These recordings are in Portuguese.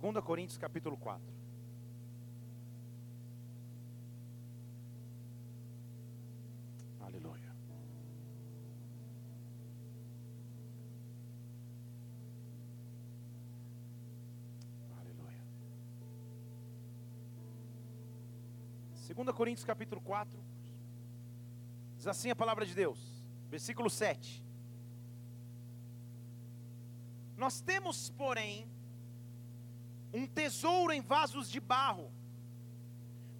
2 Coríntios capítulo 4. Aleluia. Aleluia. 2 Coríntios capítulo 4. Diz assim a palavra de Deus, versículo 7. Nós temos, porém, um tesouro em vasos de barro,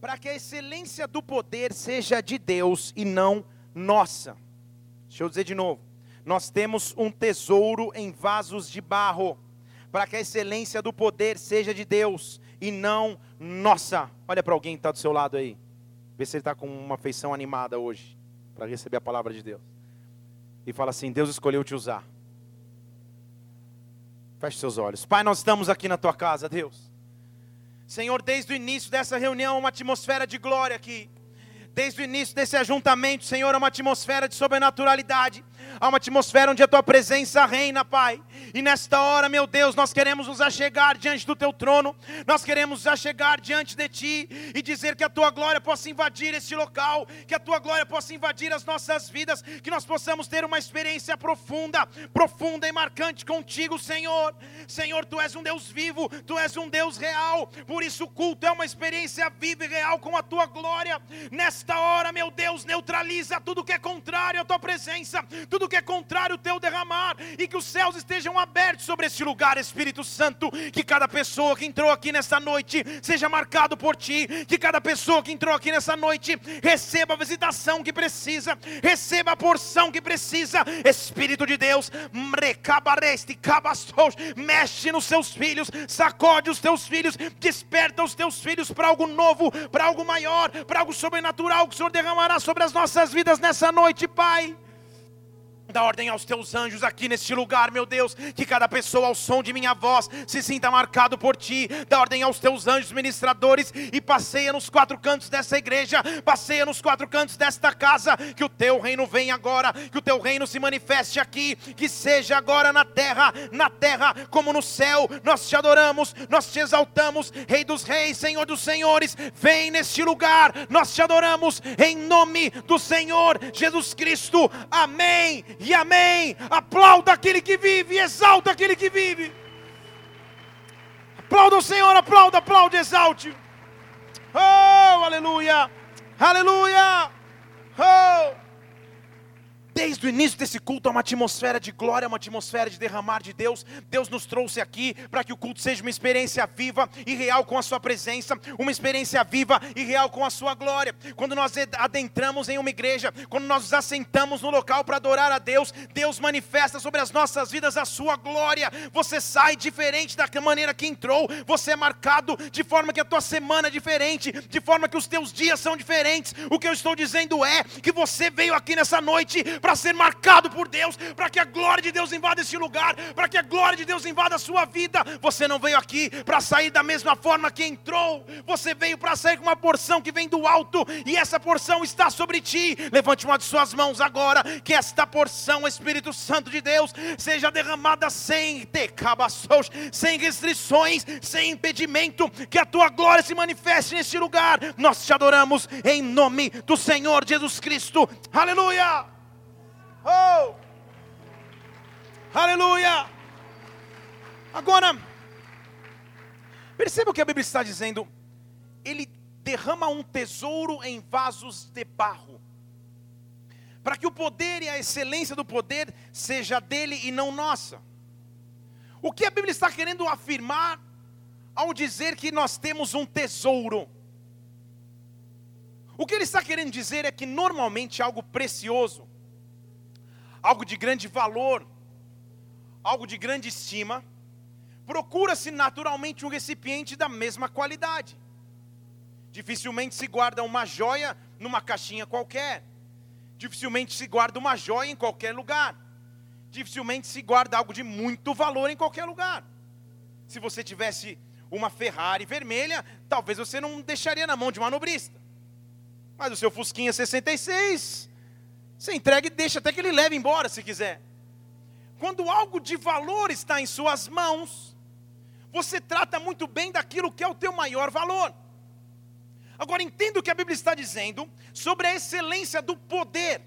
para que a excelência do poder seja de Deus e não nossa. Deixa eu dizer de novo. Nós temos um tesouro em vasos de barro, para que a excelência do poder seja de Deus e não nossa. Olha para alguém que está do seu lado aí. Vê se ele está com uma feição animada hoje, para receber a palavra de Deus. E fala assim: Deus escolheu te usar. Feche seus olhos. Pai, nós estamos aqui na tua casa, Deus. Senhor, desde o início dessa reunião, uma atmosfera de glória aqui. Desde o início desse ajuntamento, Senhor, uma atmosfera de sobrenaturalidade. Há uma atmosfera onde a tua presença reina, Pai. E nesta hora, meu Deus, nós queremos nos achegar diante do teu trono, nós queremos nos achegar diante de ti e dizer que a tua glória possa invadir este local, que a tua glória possa invadir as nossas vidas, que nós possamos ter uma experiência profunda, profunda e marcante contigo, Senhor. Senhor, tu és um Deus vivo, tu és um Deus real, por isso o culto é uma experiência viva e real com a tua glória. Nesta hora, meu Deus, neutraliza tudo que é contrário à tua presença, tudo que é contrário ao teu derramar, e que os céus estejam abertos sobre este lugar, Espírito Santo. Que cada pessoa que entrou aqui nesta noite seja marcado por ti, que cada pessoa que entrou aqui nessa noite receba a visitação que precisa, receba a porção que precisa, Espírito de Deus, mexe nos seus filhos, sacode os teus filhos, desperta os teus filhos para algo novo, para algo maior, para algo sobrenatural que o Senhor derramará sobre as nossas vidas nessa noite, Pai. Dá ordem aos teus anjos aqui neste lugar, meu Deus, que cada pessoa ao som de minha voz se sinta marcado por ti. Dá ordem aos teus anjos ministradores e passeia nos quatro cantos dessa igreja, passeia nos quatro cantos desta casa. Que o teu reino venha agora, que o teu reino se manifeste aqui, que seja agora na terra, na terra como no céu. Nós te adoramos, nós te exaltamos, Rei dos Reis, Senhor dos Senhores. Vem neste lugar, nós te adoramos em nome do Senhor Jesus Cristo. Amém e amém. Aplauda aquele que vive, exalta aquele que vive. Aplauda o Senhor, aplauda, aplaude, exalte. Oh, aleluia, aleluia. Oh. Desde o início desse culto há uma atmosfera de glória, uma atmosfera de derramar de Deus. Deus nos trouxe aqui para que o culto seja uma experiência viva e real com a Sua presença, uma experiência viva e real com a Sua glória. Quando nós adentramos em uma igreja, quando nós nos assentamos no local para adorar a Deus, Deus manifesta sobre as nossas vidas a Sua glória. Você sai diferente da maneira que entrou, você é marcado de forma que a tua semana é diferente, de forma que os teus dias são diferentes. O que eu estou dizendo é que você veio aqui nessa noite para ser marcado por Deus, para que a glória de Deus invada esse lugar, para que a glória de Deus invada a sua vida. Você não veio aqui para sair da mesma forma que entrou, você veio para sair com uma porção que vem do alto, e essa porção está sobre ti. Levante uma de suas mãos agora, que esta porção, Espírito Santo de Deus, seja derramada sem decabaços, sem restrições, sem impedimento, que a tua glória se manifeste neste lugar. Nós te adoramos em nome do Senhor Jesus Cristo. Aleluia! Oh! Aleluia! Agora, perceba o que a Bíblia está dizendo. Ele derrama um tesouro em vasos de barro, para que o poder e a excelência do poder seja dele e não nossa. O que a Bíblia está querendo afirmar ao dizer que nós temos um tesouro? O que ele está querendo dizer é que normalmente algo precioso, algo de grande valor, algo de grande estima, procura-se naturalmente um recipiente da mesma qualidade. Dificilmente se guarda uma joia numa caixinha qualquer. Dificilmente se guarda uma joia em qualquer lugar. Dificilmente se guarda algo de muito valor em qualquer lugar. Se você tivesse uma Ferrari vermelha, talvez você não deixaria na mão de um manobrista. Mas o seu Fusquinha 66 você entrega e deixa até que ele leve embora se quiser. Quando algo de valor está em suas mãos, você trata muito bem daquilo que é o teu maior valor. Agora entenda o que a Bíblia está dizendo sobre a excelência do poder.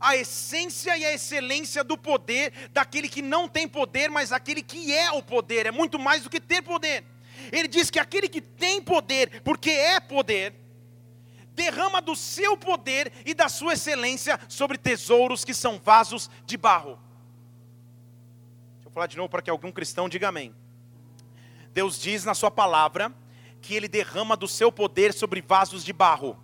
A essência e a excelência do poder daquele que não tem poder, mas aquele que é o poder, é muito mais do que ter poder. Ele diz que aquele que tem poder, porque é poder, derrama do seu poder e da sua excelência sobre tesouros que são vasos de barro. Deixa eu falar de novo para que algum cristão diga amém. Deus diz na sua palavra que Ele derrama do seu poder sobre vasos de barro.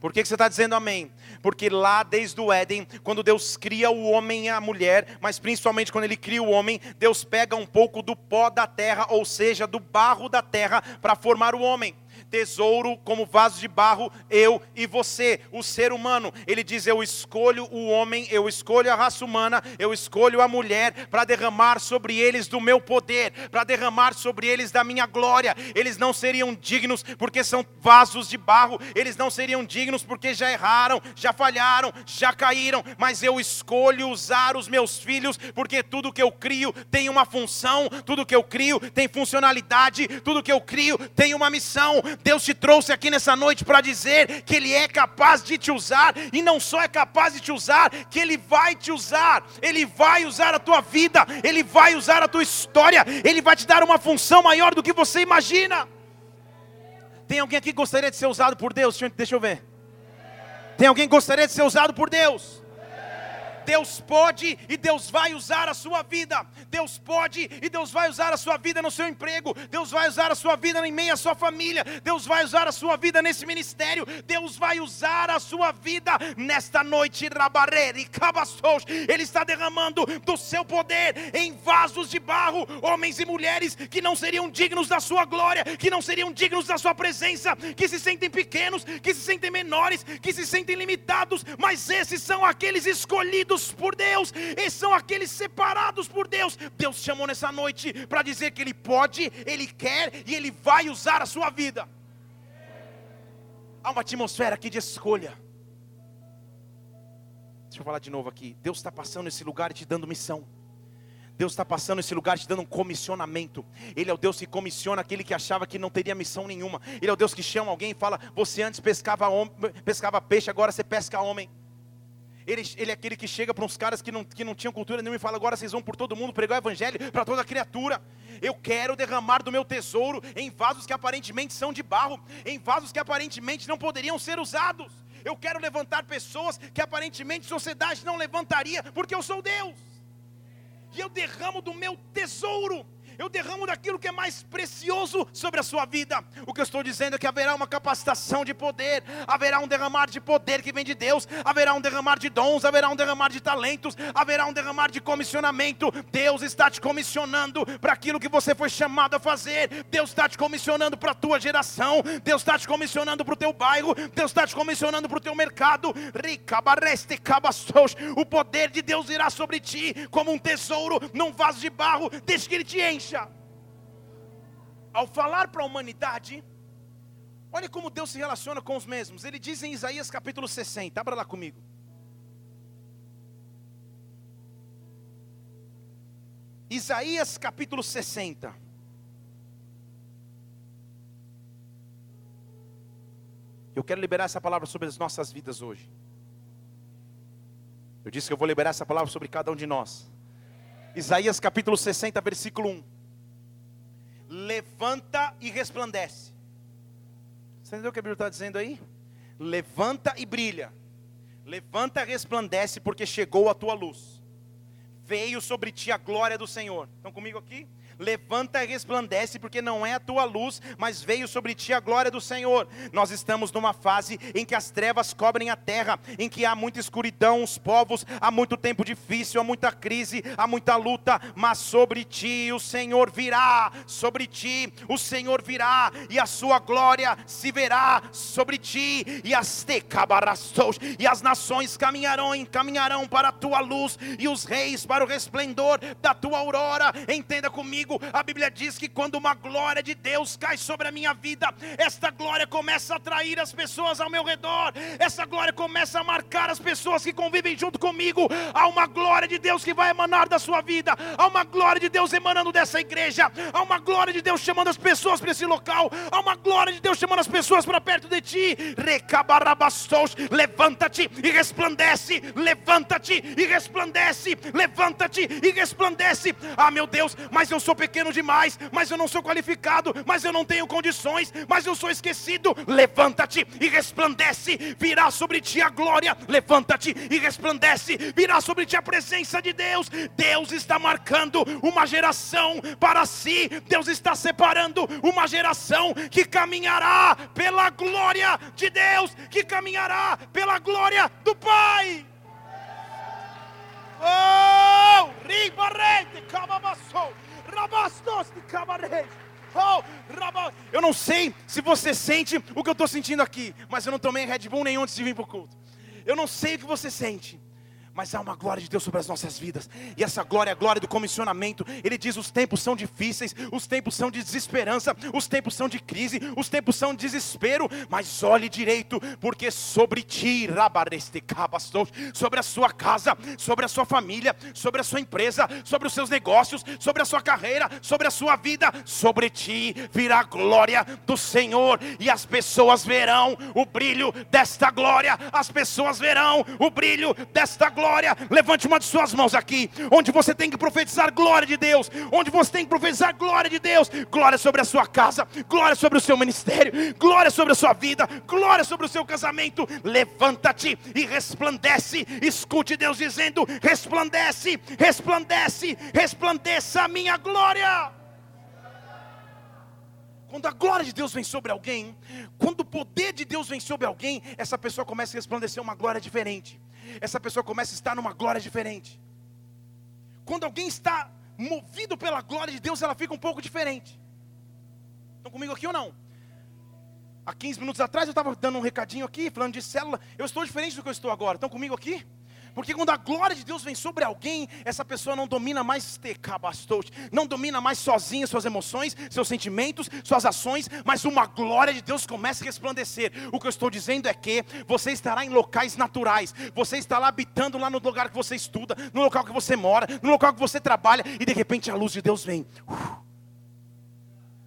Por que, que você está dizendo amém? Porque lá desde o Éden, quando Deus cria o homem e a mulher, mas principalmente quando Ele cria o homem, Deus pega um pouco do pó da terra, ou seja, do barro da terra, para formar o homem tesouro como vaso de barro, eu e você, o ser humano. Ele diz: Eu escolho o homem, eu escolho a raça humana, eu escolho a mulher para derramar sobre eles do meu poder, para derramar sobre eles da minha glória. Eles não seriam dignos porque são vasos de barro, eles não seriam dignos porque já erraram, já falharam, já caíram, mas eu escolho usar os meus filhos porque tudo que eu crio tem uma função, tudo que eu crio tem funcionalidade, tudo que eu crio tem uma missão. Deus te trouxe aqui nessa noite para dizer que Ele é capaz de te usar, e não só é capaz de te usar, que Ele vai te usar, Ele vai usar a tua vida, Ele vai usar a tua história, Ele vai te dar uma função maior do que você imagina. Tem alguém aqui que gostaria de ser usado por Deus? Deixa eu ver. Tem alguém que gostaria de ser usado por Deus? Deus pode e Deus vai usar a sua vida. Deus pode e Deus vai usar a sua vida no seu emprego. Deus vai usar a sua vida em meio à sua família. Deus vai usar a sua vida nesse ministério. Deus vai usar a sua vida nesta noite. Ele está derramando do seu poder em vasos de barro, homens e mulheres que não seriam dignos da sua glória, que não seriam dignos da sua presença, que se sentem pequenos, que se sentem menores, que se sentem limitados, mas esses são aqueles escolhidos escolhidos por Deus, esses são aqueles separados por Deus. Deus chamou nessa noite para dizer que Ele pode, Ele quer e Ele vai usar a sua vida. Há uma atmosfera aqui de escolha. Deixa eu falar de novo aqui. Deus está passando nesse lugar e te dando missão. Deus está passando nesse lugar te dando um comissionamento. Ele é o Deus que comissiona aquele que achava que não teria missão nenhuma. Ele é o Deus que chama alguém e fala: Você antes pescava, pescava peixe, agora você pesca homem. Ele, ele é aquele que chega para uns caras que não, que não tinham cultura nenhuma e fala: agora vocês vão por todo mundo pregar o evangelho para toda criatura. Eu quero derramar do meu tesouro em vasos que aparentemente são de barro, em vasos que aparentemente não poderiam ser usados. Eu quero levantar pessoas que aparentemente sociedade não levantaria, porque eu sou Deus. E eu derramo do meu tesouro eu derramo daquilo que é mais precioso sobre a sua vida. O que eu estou dizendo é que haverá uma capacitação de poder, haverá um derramar de poder que vem de Deus, haverá um derramar de dons, haverá um derramar de talentos, haverá um derramar de comissionamento. Deus está te comissionando para aquilo que você foi chamado a fazer. Deus está te comissionando para a tua geração, Deus está te comissionando para o teu bairro, Deus está te comissionando para o teu mercado. O poder de Deus irá sobre ti como um tesouro num vaso de barro, deixe que ele te enche ao falar para a humanidade, olha como Deus se relaciona com os mesmos. Ele diz em Isaías capítulo 60, abra lá comigo. Isaías capítulo 60. Eu quero liberar essa palavra sobre as nossas vidas hoje. Eu disse que eu vou liberar essa palavra sobre cada um de nós. Isaías capítulo 60, versículo 1 levanta e resplandece. Você entendeu o que a Bíblia está dizendo aí? Levanta e brilha. Levanta e resplandece, porque chegou a tua luz. Veio sobre ti a glória do Senhor. Estão comigo aqui? Levanta e resplandece, porque não é a tua luz, mas veio sobre ti a glória do Senhor. Nós estamos numa fase em que as trevas cobrem a terra, em que há muita escuridão, os povos, há muito tempo difícil, há muita crise, há muita luta, mas sobre ti o Senhor virá, sobre ti o Senhor virá, e a sua glória se verá sobre ti, e as tecabarastos, e as nações caminharão, encaminharão para a tua luz, e os reis para o resplendor da tua aurora. Entenda comigo comigo. A Bíblia diz que quando uma glória de Deus cai sobre a minha vida, esta glória começa a atrair as pessoas ao meu redor, essa glória começa a marcar as pessoas que convivem junto comigo. Há uma glória de Deus que vai emanar da sua vida, há uma glória de Deus emanando dessa igreja, há uma glória de Deus chamando as pessoas para esse local, há uma glória de Deus chamando as pessoas para perto de ti. Recabarabastos, levanta-te e resplandece, levanta-te e resplandece, levanta-te e resplandece. Ah, meu Deus, mas eu sou pequeno demais, mas eu não sou qualificado, mas eu não tenho condições, mas eu sou esquecido. Levanta-te e resplandece, virá sobre ti a glória. Levanta-te e resplandece, virá sobre ti a presença de Deus. Deus está marcando uma geração para si, Deus está separando uma geração que caminhará pela glória de Deus, que caminhará pela glória do Pai. Oh, ribarete, de cabarete. Oh, eu não sei se você sente o que eu estou sentindo aqui, mas eu não tomei Red Bull nenhum antes de vir para o culto. Eu não sei o que você sente, mas há uma glória de Deus sobre as nossas vidas, e essa glória é a glória do comissionamento. Ele diz: os tempos são difíceis, os tempos são de desesperança, os tempos são de crise, os tempos são de desespero, mas olhe direito, porque sobre ti, sobre a sua casa, sobre a sua família, sobre a sua empresa, sobre os seus negócios, sobre a sua carreira, sobre a sua vida, sobre ti virá a glória do Senhor, e as pessoas verão o brilho desta glória, as pessoas verão o brilho desta glória glória. Levante uma de suas mãos aqui, onde você tem que profetizar glória de Deus, onde você tem que profetizar glória de Deus, glória sobre a sua casa, glória sobre o seu ministério, glória sobre a sua vida, glória sobre o seu casamento. Levanta-te e resplandece. Escute Deus dizendo: resplandece, resplandece, resplandeça a minha glória. Quando a glória de Deus vem sobre alguém, quando o poder de Deus vem sobre alguém, essa pessoa começa a resplandecer uma glória diferente. Essa pessoa começa a estar numa glória diferente. Quando alguém está movido pela glória de Deus, ela fica um pouco diferente. Estão comigo aqui ou não? Há 15 minutos atrás eu estava dando um recadinho aqui, falando de célula. Eu estou diferente do que eu estou agora. Estão comigo aqui? Porque quando a glória de Deus vem sobre alguém, essa pessoa não domina mais não domina mais sozinha suas emoções, seus sentimentos, suas ações, mas uma glória de Deus começa a resplandecer. O que eu estou dizendo é que você estará em locais naturais, você estará habitando lá no lugar que você estuda, no local que você mora, no local que você trabalha, e de repente a luz de Deus vem. Uh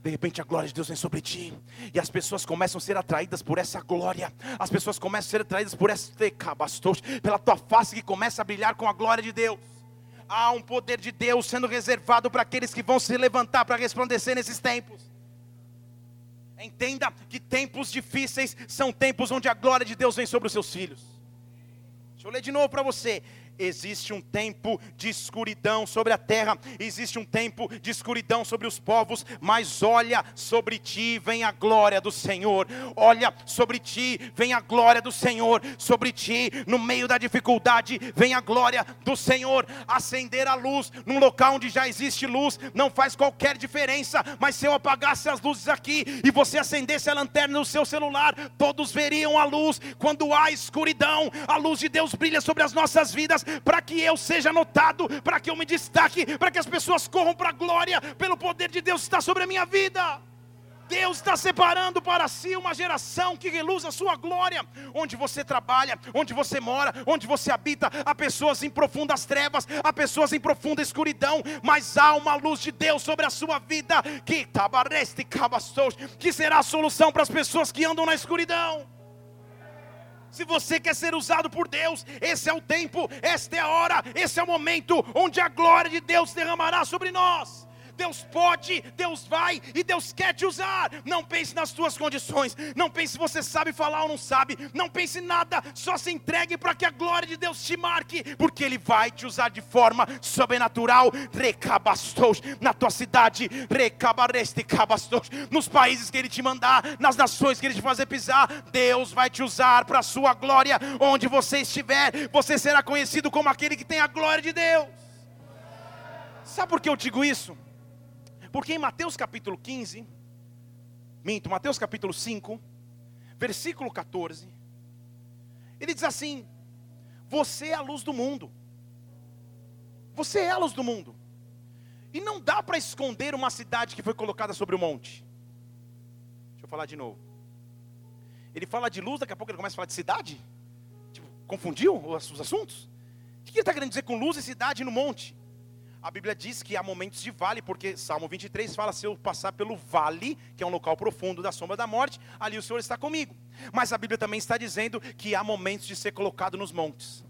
de repente a glória de Deus vem sobre ti, e as pessoas começam a ser atraídas por essa glória, as pessoas começam a ser atraídas por cabastos, pela tua face que começa a brilhar com a glória de Deus. Há um poder de Deus sendo reservado para aqueles que vão se levantar para resplandecer nesses tempos. Entenda que tempos difíceis são tempos onde a glória de Deus vem sobre os seus filhos. Deixa eu ler de novo para você. Existe um tempo de escuridão sobre a terra, existe um tempo de escuridão sobre os povos, mas olha, sobre ti vem a glória do Senhor. Olha, sobre ti vem a glória do Senhor. Sobre ti, no meio da dificuldade, vem a glória do Senhor. Acender a luz num local onde já existe luz não faz qualquer diferença, mas se eu apagasse as luzes aqui e você acendesse a lanterna no seu celular, todos veriam a luz. Quando há escuridão, a luz de Deus brilha sobre as nossas vidas para que eu seja notado, para que eu me destaque, para que as pessoas corram para a glória, pelo poder de Deus está sobre a minha vida. Deus está separando para si uma geração que reluz a sua glória. Onde você trabalha, onde você mora, onde você habita, há pessoas em profundas trevas, há pessoas em profunda escuridão, mas há uma luz de Deus sobre a sua vida que que será a solução para as pessoas que andam na escuridão. Se você quer ser usado por Deus, esse é o tempo, esta é a hora, esse é o momento onde a glória de Deus derramará sobre nós. Deus pode, Deus vai e Deus quer te usar. Não pense nas suas condições, não pense se você sabe falar ou não sabe, não pense em nada, só se entregue para que a glória de Deus te marque, porque Ele vai te usar de forma sobrenatural. Recabastos na tua cidade, recabareste cabastos nos países que Ele te mandar, nas nações que Ele te fazer pisar. Deus vai te usar para a sua glória, onde você estiver, você será conhecido como aquele que tem a glória de Deus. Sabe por que eu digo isso? Porque em Mateus capítulo 15, minto, Mateus capítulo 5, versículo 14, ele diz assim: Você é a luz do mundo. Você é a luz do mundo. E não dá para esconder uma cidade que foi colocada sobre o monte. Deixa eu falar de novo. Ele fala de luz, daqui a pouco ele começa a falar de cidade? Tipo, confundiu os assuntos? O que ele está querendo dizer com luz e cidade no monte? A Bíblia diz que há momentos de vale, porque Salmo 23 fala: se eu passar pelo vale, que é um local profundo da sombra da morte, ali o Senhor está comigo. Mas a Bíblia também está dizendo que há momentos de ser colocado nos montes.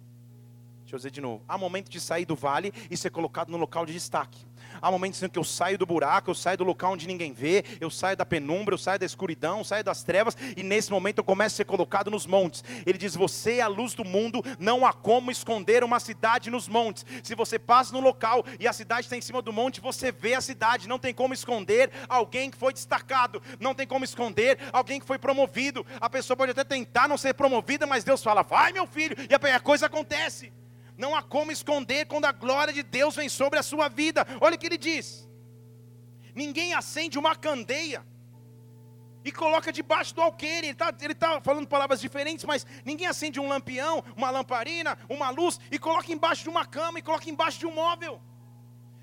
Deixa eu dizer de novo. Há momentos de sair do vale e ser colocado no local de destaque. Há momentos em que eu saio do buraco, eu saio do local onde ninguém vê, eu saio da penumbra, eu saio da escuridão, eu saio das trevas, e nesse momento eu começo a ser colocado nos montes. Ele diz: Você é a luz do mundo, não há como esconder uma cidade nos montes. Se você passa no local e a cidade está em cima do monte, você vê a cidade, não tem como esconder alguém que foi destacado, não tem como esconder alguém que foi promovido. A pessoa pode até tentar não ser promovida, mas Deus fala: Vai, meu filho, e a coisa acontece. Não há como esconder quando a glória de Deus vem sobre a sua vida. Olha o que ele diz: ninguém acende uma candeia e coloca debaixo do alqueire. Ele está ele tá falando palavras diferentes, mas ninguém acende um lampião, uma lamparina, uma luz e coloca embaixo de uma cama e coloca embaixo de um móvel.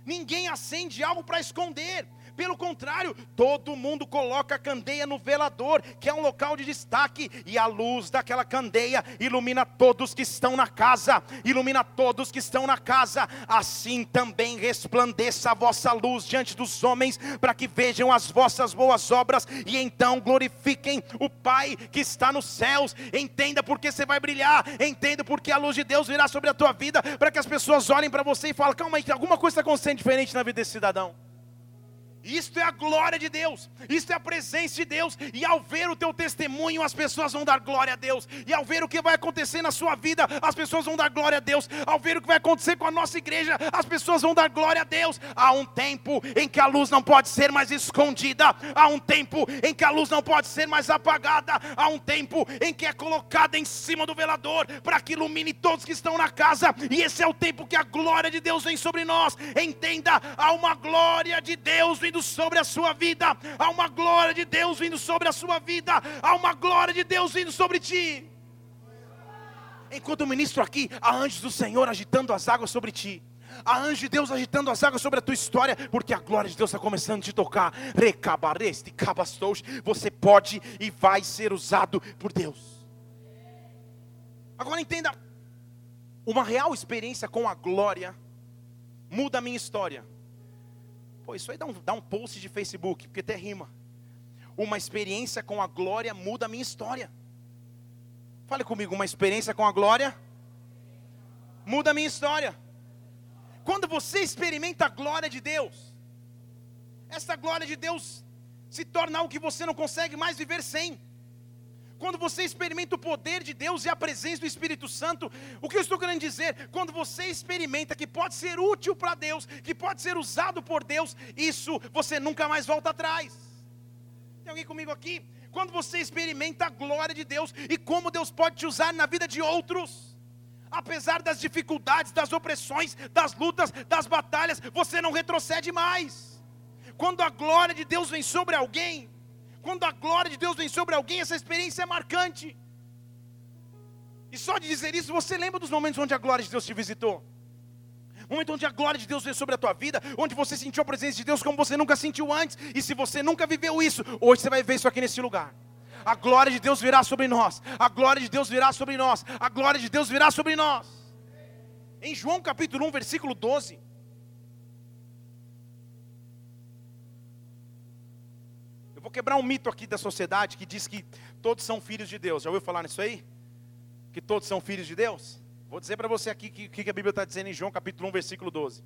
Ninguém acende algo para esconder. Pelo contrário, todo mundo coloca a candeia no velador, que é um local de destaque, e a luz daquela candeia ilumina todos que estão na casa, ilumina todos que estão na casa. Assim também resplandeça a vossa luz diante dos homens, para que vejam as vossas boas obras e então glorifiquem o Pai que está nos céus. Entenda porque você vai brilhar, entenda porque a luz de Deus virá sobre a tua vida, para que as pessoas olhem para você e falem: calma aí, alguma coisa está acontecendo diferente na vida desse cidadão. Isto é a glória de Deus, isto é a presença de Deus, e ao ver o teu testemunho, as pessoas vão dar glória a Deus, e ao ver o que vai acontecer na sua vida, as pessoas vão dar glória a Deus, ao ver o que vai acontecer com a nossa igreja, as pessoas vão dar glória a Deus. Há um tempo em que a luz não pode ser mais escondida, há um tempo em que a luz não pode ser mais apagada, há um tempo em que é colocada em cima do velador, para que ilumine todos que estão na casa, e esse é o tempo que a glória de Deus vem sobre nós. Entenda, há uma glória de Deus vindo sobre a sua vida, há uma glória de Deus vindo sobre a sua vida, há uma glória de Deus vindo sobre ti. Enquanto eu ministro aqui, há anjos do Senhor agitando as águas sobre ti. Há anjos de Deus agitando as águas sobre a tua história, porque a glória de Deus está começando a te tocar. Recabareste, cabastos. Você pode e vai ser usado por Deus. Agora entenda: uma real experiência com a glória muda a minha história. Pô, isso aí dá um, dá um post de Facebook, porque até rima. Uma experiência com a glória muda a minha história. Fale comigo, uma experiência com a glória muda a minha história. Quando você experimenta a glória de Deus, essa glória de Deus se torna algo que você não consegue mais viver sem. Quando você experimenta o poder de Deus e a presença do Espírito Santo, o que eu estou querendo dizer? Quando você experimenta que pode ser útil para Deus, que pode ser usado por Deus, isso você nunca mais volta atrás. Tem alguém comigo aqui? Quando você experimenta a glória de Deus e como Deus pode te usar na vida de outros, apesar das dificuldades, das opressões, das lutas, das batalhas, você não retrocede mais. Quando a glória de Deus vem sobre alguém, quando a glória de Deus vem sobre alguém, essa experiência é marcante. E só de dizer isso, você lembra dos momentos onde a glória de Deus te visitou? Momento onde a glória de Deus veio sobre a tua vida, onde você sentiu a presença de Deus como você nunca sentiu antes. E se você nunca viveu isso, hoje você vai ver isso aqui nesse lugar. A glória de Deus virá sobre nós. A glória de Deus virá sobre nós. A glória de Deus virá sobre nós. Em João capítulo 1, versículo 12. Vou quebrar um mito aqui da sociedade que diz que todos são filhos de Deus. Já ouviu falar nisso aí? Que todos são filhos de Deus? Vou dizer para você aqui o que, que a Bíblia está dizendo em João capítulo 1, versículo 12.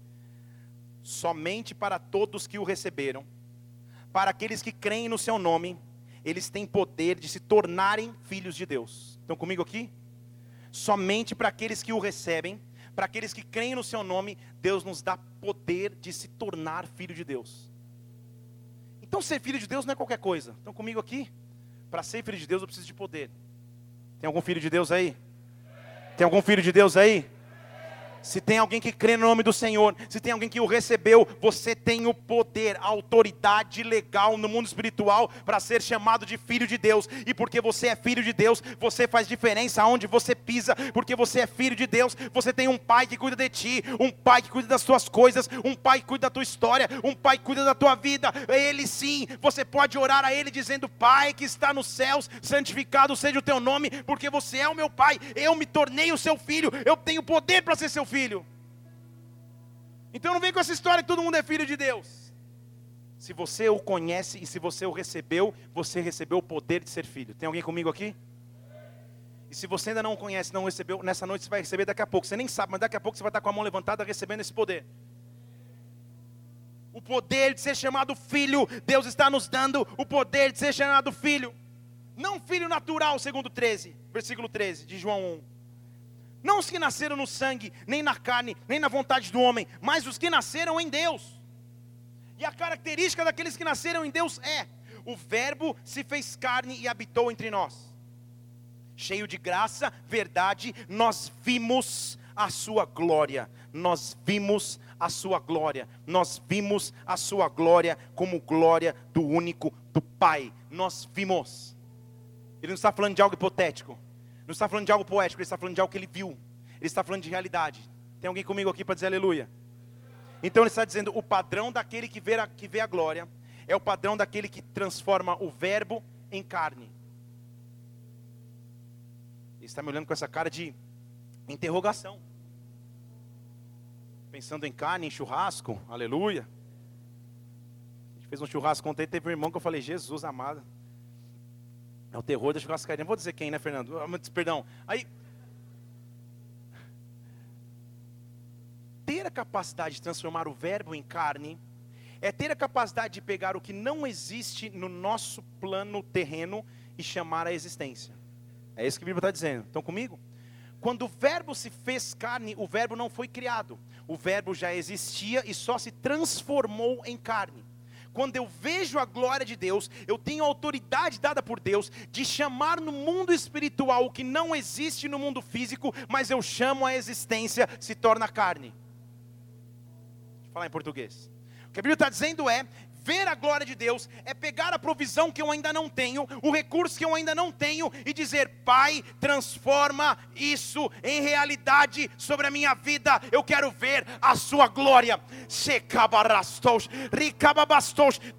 Somente para todos que o receberam, para aqueles que creem no seu nome, eles têm poder de se tornarem filhos de Deus. Estão comigo aqui? Somente para aqueles que o recebem, para aqueles que creem no seu nome, Deus nos dá poder de se tornar filho de Deus. Então, ser filho de Deus não é qualquer coisa. Estão comigo aqui? Para ser filho de Deus, eu preciso de poder. Tem algum filho de Deus aí? Tem algum filho de Deus aí? Se tem alguém que crê no nome do Senhor, se tem alguém que o recebeu, você tem o poder, a autoridade legal no mundo espiritual para ser chamado de filho de Deus. E porque você é filho de Deus, você faz diferença aonde você pisa, porque você é filho de Deus, você tem um pai que cuida de ti, um pai que cuida das tuas coisas, um pai que cuida da tua história, um pai que cuida da tua vida. Ele sim, você pode orar a ele dizendo: "Pai que está nos céus, santificado seja o teu nome, porque você é o meu pai, eu me tornei o seu filho, eu tenho poder para ser seu filho. Então não vem com essa história que todo mundo é filho de Deus. Se você o conhece e se você o recebeu, você recebeu o poder de ser filho. Tem alguém comigo aqui? E se você ainda não conhece, não recebeu, nessa noite você vai receber daqui a pouco. Você nem sabe, mas daqui a pouco você vai estar com a mão levantada recebendo esse poder. O poder de ser chamado filho, Deus está nos dando o poder de ser chamado filho. Não filho natural, segundo 13, versículo 13 de João 1. Não os que nasceram no sangue, nem na carne, nem na vontade do homem, mas os que nasceram em Deus. E a característica daqueles que nasceram em Deus é: o Verbo se fez carne e habitou entre nós. Cheio de graça, verdade, nós vimos a sua glória. Nós vimos a sua glória. Nós vimos a sua glória como glória do único do Pai. Nós vimos. Ele não está falando de algo hipotético. Não está falando de algo poético, ele está falando de algo que ele viu. Ele está falando de realidade. Tem alguém comigo aqui para dizer aleluia? Então ele está dizendo: o padrão daquele que vê, a, que vê a glória é o padrão daquele que transforma o verbo em carne. Ele está me olhando com essa cara de interrogação. Pensando em carne, em churrasco, aleluia. A gente fez um churrasco ontem, teve um irmão que eu falei, Jesus amado. É o terror da churrascaria. Não vou dizer quem, né, Fernando? Ah, perdão. Aí. Ter a capacidade de transformar o verbo em carne é ter a capacidade de pegar o que não existe no nosso plano terreno e chamar a existência. É isso que a Bíblia está dizendo. Estão comigo? Quando o verbo se fez carne, o verbo não foi criado. O verbo já existia e só se transformou em carne quando eu vejo a glória de Deus, eu tenho autoridade dada por Deus de chamar no mundo espiritual o que não existe no mundo físico, mas eu chamo a existência, se torna carne. Deixa eu falar em português. O que a Bíblia está dizendo é: ver a glória de Deus é pegar a provisão que eu ainda não tenho, o recurso que eu ainda não tenho e dizer: Pai, transforma isso em realidade sobre a minha vida. Eu quero ver a Sua glória.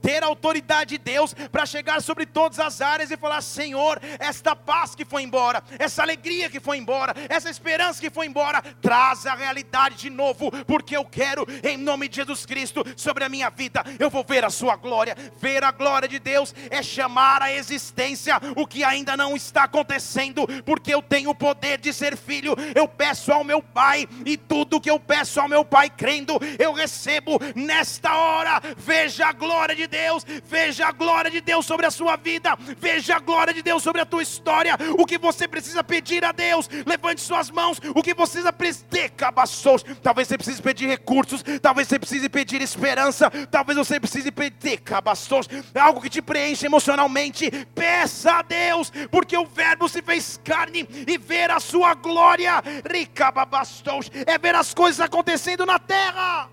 Ter a autoridade de Deus para chegar sobre todas as áreas e falar: Senhor, esta paz que foi embora, essa alegria que foi embora, essa esperança que foi embora, traz a realidade de novo, porque eu quero, em nome de Jesus Cristo, sobre a minha vida. Eu vou ver a sua glória. Ver a glória de Deus é chamar à existência o que ainda não está acontecendo, porque eu tenho o poder de ser filho. Eu peço ao meu Pai, e tudo que eu peço ao meu Pai, crendo, eu recebo nesta hora. Veja a glória de Deus, veja a glória de Deus sobre a sua vida, veja a glória de Deus sobre a tua história. O que você precisa pedir a Deus, levante suas mãos. O que você precisa pedir, talvez você precise pedir recursos, talvez você precise pedir esperança, talvez você precise pedir algo que te preenche emocionalmente. Peça a Deus, porque o Verbo se fez carne e ver a sua glória. É ver as coisas acontecendo na terra.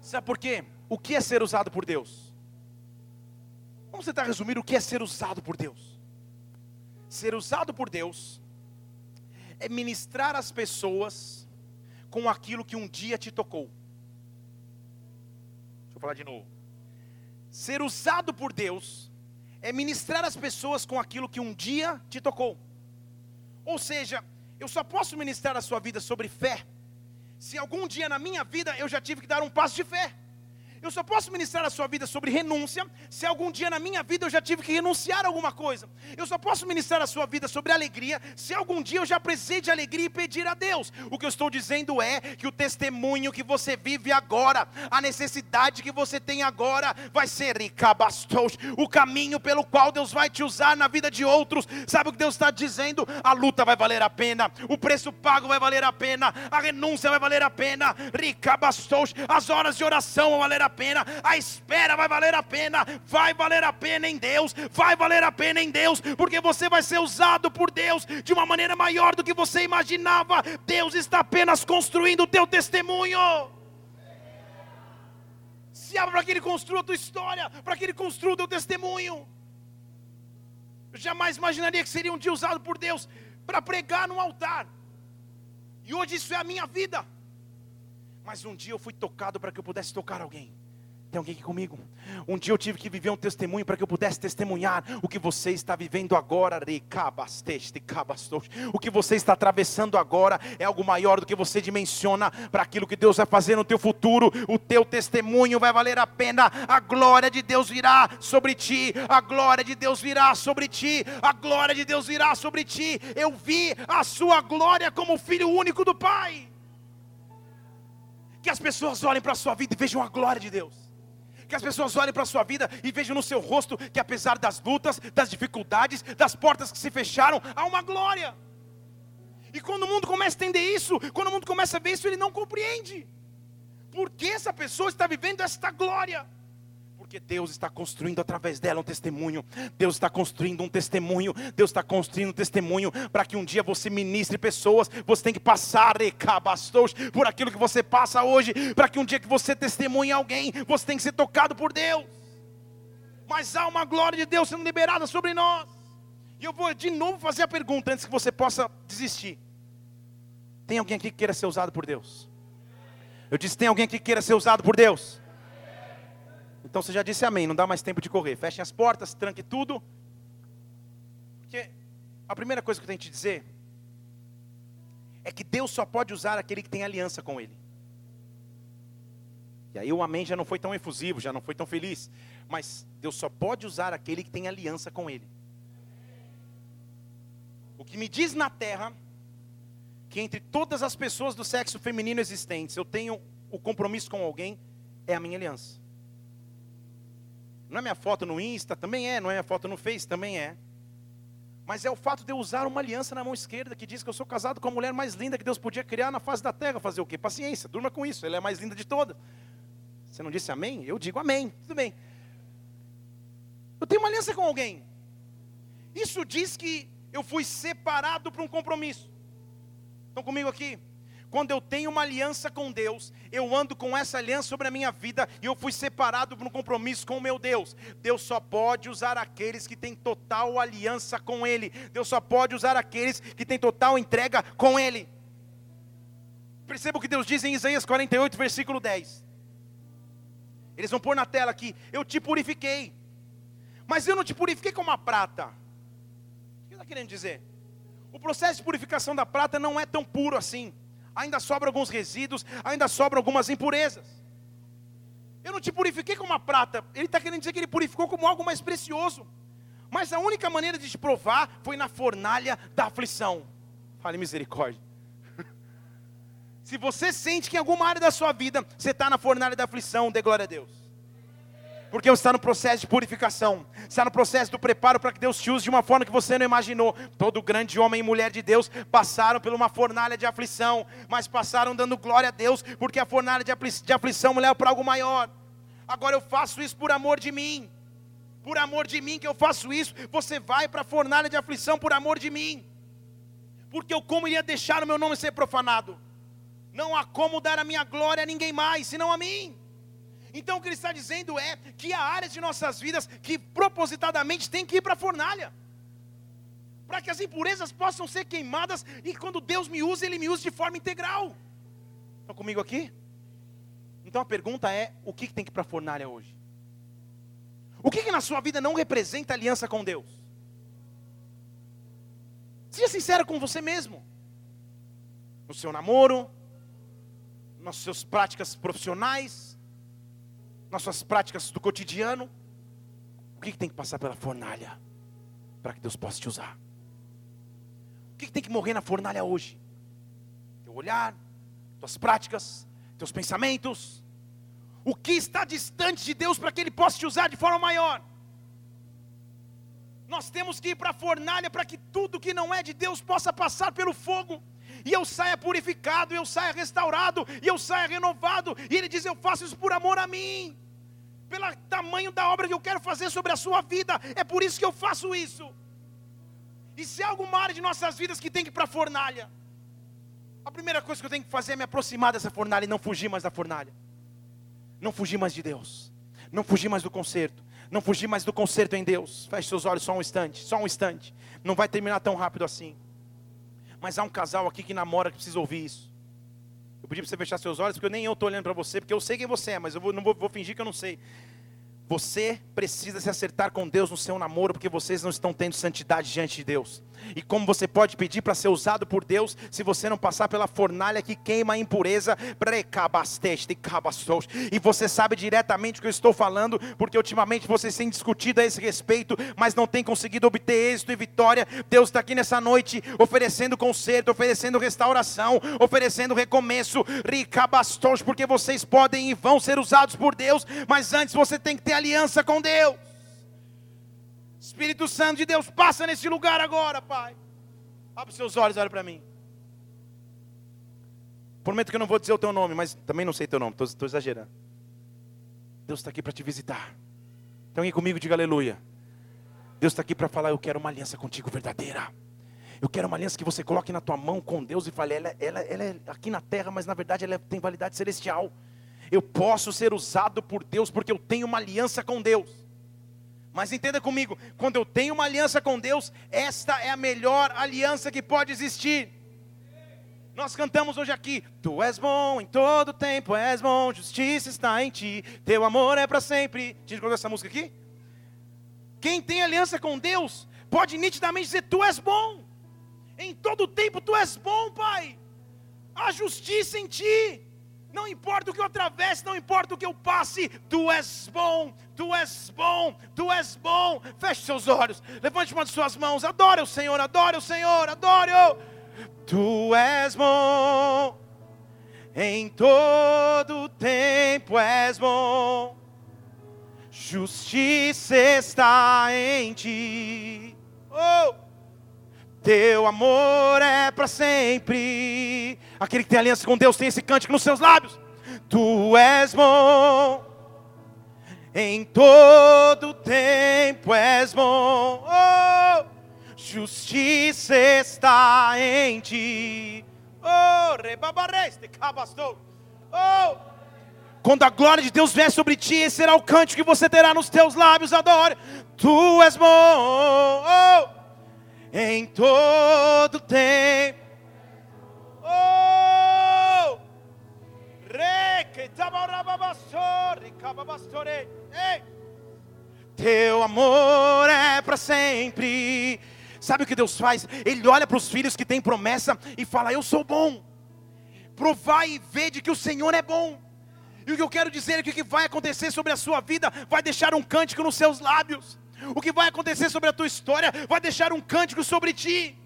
Sabe por quê? O que é ser usado por Deus? Vamos tentar resumir o que é ser usado por Deus. Ser usado por Deus é ministrar as pessoas com aquilo que um dia te tocou. Deixa eu falar de novo. Ser usado por Deus é ministrar as pessoas com aquilo que um dia te tocou. Ou seja, eu só posso ministrar a sua vida sobre fé se algum dia na minha vida eu já tive que dar um passo de fé. Eu só posso ministrar a sua vida sobre renúncia se algum dia na minha vida eu já tive que renunciar a alguma coisa. Eu só posso ministrar a sua vida sobre alegria se algum dia eu já precisei de alegria e pedir a Deus. O que eu estou dizendo é que o testemunho que você vive agora, a necessidade que você tem agora, vai ser ricabastos, o caminho pelo qual Deus vai te usar na vida de outros. Sabe o que Deus está dizendo? A luta vai valer a pena, o preço pago vai valer a pena, a renúncia vai valer a pena, ricabastos, as horas de oração vão valer a pena, a espera vai valer a pena, vai valer a pena em Deus, vai valer a pena em Deus, porque você vai ser usado por Deus de uma maneira maior do que você imaginava. Deus está apenas construindo o teu testemunho. Se abra para que Ele construa a tua história, para que Ele construa o teu testemunho. Eu jamais imaginaria que seria um dia usado por Deus para pregar no altar. E hoje isso é a minha vida. Mas um dia eu fui tocado para que eu pudesse tocar alguém. Tem alguém aqui comigo? Um dia eu tive que viver um testemunho para que eu pudesse testemunhar o que você está vivendo agora. O que você está atravessando agora é algo maior do que você dimensiona para aquilo que Deus vai fazer no teu futuro. O teu testemunho vai valer a pena. A glória de Deus virá sobre ti. A glória de Deus virá sobre ti. A glória de Deus virá sobre ti. Eu vi a sua glória como filho único do Pai. Que as pessoas olhem para a sua vida e vejam a glória de Deus que as pessoas olhem para a sua vida e vejam no seu rosto que apesar das lutas, das dificuldades, das portas que se fecharam, há uma glória. E quando o mundo começa a entender isso, quando o mundo começa a ver isso, ele não compreende. Por que essa pessoa está vivendo esta glória? Porque Deus está construindo através dela um testemunho. Deus está construindo um testemunho. Deus está construindo um testemunho para que um dia você ministre pessoas. Você tem que passar por aquilo que você passa hoje. Para que um dia que você testemunhe alguém, você tem que ser tocado por Deus. Mas há uma glória de Deus sendo liberada sobre nós. E eu vou de novo fazer a pergunta antes que você possa desistir. Tem alguém aqui que queira ser usado por Deus? Eu disse: tem alguém aqui que queira ser usado por Deus? Então você já disse amém, não dá mais tempo de correr. Fechem as portas, tranque tudo. Porque a primeira coisa que eu tenho que te dizer é que Deus só pode usar aquele que tem aliança com Ele. E aí o amém já não foi tão efusivo, já não foi tão feliz. Mas Deus só pode usar aquele que tem aliança com Ele. O que me diz na terra que entre todas as pessoas do sexo feminino existentes eu tenho o compromisso com alguém é a minha aliança. Não é minha foto no Insta? Também é. Não é minha foto no Face? Também é. Mas é o fato de eu usar uma aliança na mão esquerda que diz que eu sou casado com a mulher mais linda que Deus podia criar na face da terra. Fazer o quê? Paciência, durma com isso. Ela é a mais linda de todas. Você não disse amém? Eu digo amém. Tudo bem. Eu tenho uma aliança com alguém. Isso diz que eu fui separado para um compromisso. Estão comigo aqui? Quando eu tenho uma aliança com Deus, eu ando com essa aliança sobre a minha vida e eu fui separado por um compromisso com o meu Deus. Deus só pode usar aqueles que têm total aliança com Ele. Deus só pode usar aqueles que têm total entrega com Ele. Perceba o que Deus diz em Isaías 48, versículo 10. Eles vão pôr na tela aqui: Eu te purifiquei, mas eu não te purifiquei como a prata. O que está querendo dizer? O processo de purificação da prata não é tão puro assim ainda sobram alguns resíduos, ainda sobram algumas impurezas. Eu não te purifiquei como a prata, ele está querendo dizer que ele purificou como algo mais precioso. Mas a única maneira de te provar foi na fornalha da aflição. Fale misericórdia. Se você sente que em alguma área da sua vida você está na fornalha da aflição, dê glória a Deus porque você está no processo de purificação, está no processo do preparo para que Deus te use de uma forma que você não imaginou. Todo grande homem e mulher de Deus passaram por uma fornalha de aflição, mas passaram dando glória a Deus, porque a fornalha de, aflição me leva para algo maior. Agora eu faço isso por amor de mim, por amor de mim que eu faço isso. Você vai para a fornalha de aflição por amor de mim, porque eu como iria deixar o meu nome ser profanado? Não há como dar a minha glória a ninguém mais, senão a mim. Então o que ele está dizendo é que há áreas de nossas vidas que propositadamente tem que ir para a fornalha. Para que as impurezas possam ser queimadas e quando Deus me usa, Ele me usa de forma integral. Estão comigo aqui? Então a pergunta é: o que, tem que ir para a fornalha hoje? O que, que na sua vida não representa aliança com Deus? Seja sincero com você mesmo. No seu namoro, nas suas práticas profissionais, nas suas práticas do cotidiano, o que, que tem que passar pela fornalha para que Deus possa te usar? O que, que tem que morrer na fornalha hoje? Teu olhar, tuas práticas, teus pensamentos. O que está distante de Deus para que Ele possa te usar de forma maior? Nós temos que ir para a fornalha para que tudo que não é de Deus possa passar pelo fogo e eu saia purificado, eu saia restaurado, e eu saia renovado. E ele diz: Eu faço isso por amor a mim. Pelo tamanho da obra que eu quero fazer sobre a sua vida. É por isso que eu faço isso. E se há alguma área de nossas vidas que tem que ir para a fornalha, a primeira coisa que eu tenho que fazer é me aproximar dessa fornalha e não fugir mais da fornalha. Não fugir mais de Deus. Não fugir mais do concerto. Não fugir mais do concerto em Deus. Feche seus olhos só um instante. Só um instante. Não vai terminar tão rápido assim. Mas há um casal aqui que namora que precisa ouvir isso. Eu pedi para você fechar seus olhos, porque nem eu estou olhando para você, porque eu sei quem você é, mas eu vou, não vou, vou fingir que eu não sei. Você precisa se acertar com Deus no seu namoro, porque vocês não estão tendo santidade diante de Deus. E como você pode pedir para ser usado por Deus, se você não passar pela fornalha que queima a impureza, e você sabe diretamente o que eu estou falando, porque ultimamente vocês têm discutido a esse respeito, mas não têm conseguido obter êxito e vitória. Deus está aqui nessa noite oferecendo conserto, oferecendo restauração, oferecendo recomeço, porque vocês podem e vão ser usados por Deus, mas antes você tem que ter aliança com Deus. Espírito Santo de Deus, passa nesse lugar agora, Pai. Abre os seus olhos, olha para mim. Prometo que eu não vou dizer o teu nome, mas também não sei teu nome, estou exagerando. Deus está aqui para te visitar. Então, aí comigo, diga aleluia. Deus está aqui para falar: Eu quero uma aliança contigo verdadeira. Eu quero uma aliança que você coloque na tua mão com Deus e fale: Ela, ela, ela é aqui na terra, mas na verdade ela tem validade celestial. Eu posso ser usado por Deus porque eu tenho uma aliança com Deus. Mas entenda comigo, quando eu tenho uma aliança com Deus, esta é a melhor aliança que pode existir. Nós cantamos hoje aqui: Tu és bom em todo tempo, és bom, justiça está em ti, teu amor é para sempre. A gente colocou essa música aqui? Quem tem aliança com Deus pode nitidamente dizer: Tu és bom, em todo tempo tu és bom, Pai. A justiça em ti, não importa o que eu atravesse, não importa o que eu passe, tu és bom, tu és bom, tu és bom. Feche seus olhos, levante uma de suas mãos, adore o Senhor, adore o Senhor, adore o. Tu és bom, em todo tempo és bom, justiça está em ti. Oh! Teu amor é para sempre. Aquele que tem aliança com Deus tem esse cântico nos seus lábios. Tu és bom. Em todo tempo és bom. Oh, justiça está em ti. Oh, rebabareste, cabastou. Oh, quando a glória de Deus vier sobre ti, esse será o cântico que você terá nos teus lábios. Adore. Tu és bom. Oh, em todo tempo. Oh! Teu amor é para sempre. Sabe o que Deus faz? Ele olha para os filhos que têm promessa e fala: Eu sou bom. Provai e vede que o Senhor é bom. E o que eu quero dizer é que o que vai acontecer sobre a sua vida vai deixar um cântico nos seus lábios. O que vai acontecer sobre a tua história vai deixar um cântico sobre ti.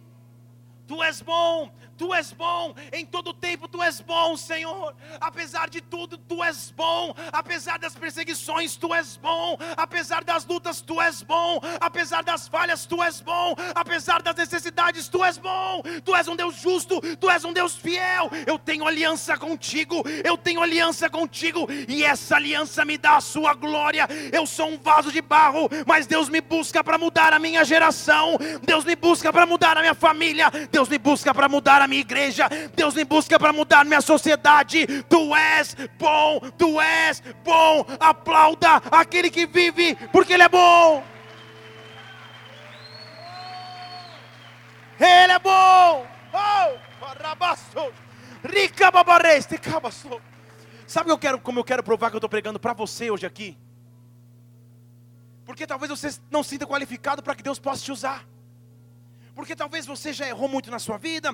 Tu és bom, Tu és bom, em todo tempo Tu és bom, Senhor. Apesar de tudo, Tu és bom. Apesar das perseguições, Tu és bom. Apesar das lutas, Tu és bom. Apesar das falhas, Tu és bom. Apesar das necessidades, Tu és bom. Tu és um Deus justo, Tu és um Deus fiel. Eu tenho aliança contigo, eu tenho aliança contigo, e essa aliança me dá a sua glória. Eu sou um vaso de barro, mas Deus me busca para mudar a minha geração. Deus me busca para mudar a minha família. Deus me busca para mudar a minha igreja, Deus me busca para mudar minha sociedade. Tu és bom, tu és bom. Aplauda aquele que vive, porque Ele é bom. Ele é bom. Oh, rica babareste, Sabe eu quero, como eu quero provar que eu estou pregando para você hoje aqui? Porque talvez você não sinta qualificado para que Deus possa te usar. Porque talvez você já errou muito na sua vida,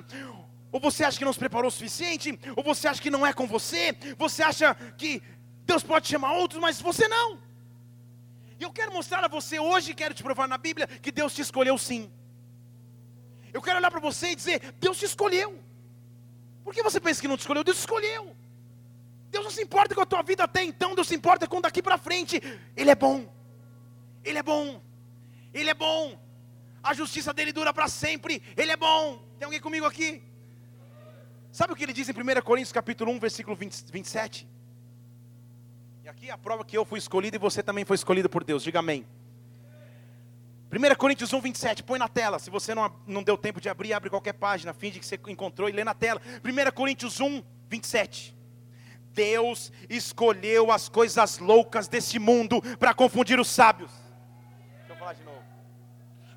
ou você acha que não se preparou o suficiente? Ou você acha que não é com você? Você acha que Deus pode chamar outros, mas você não? E eu quero mostrar a você hoje, quero te provar na Bíblia, que Deus te escolheu sim. Eu quero olhar para você e dizer: Deus te escolheu. Por que você pensa que não te escolheu? Deus te escolheu. Deus não se importa com a tua vida até então, Deus se importa com daqui para frente. Ele é bom. Ele é bom. Ele é bom. A justiça dele dura para sempre. Ele é bom. Tem alguém comigo aqui? Sabe o que ele diz em 1 Coríntios capítulo 1, versículo 20, 27? E aqui é a prova que eu fui escolhido e você também foi escolhido por Deus. Diga amém. 1 Coríntios 1, 27, põe na tela. Se você não, não deu tempo de abrir, abre qualquer página, finge que você encontrou e lê na tela. 1 Coríntios 1, 27. Deus escolheu as coisas loucas desse mundo para confundir os sábios. Deixa eu falar de novo.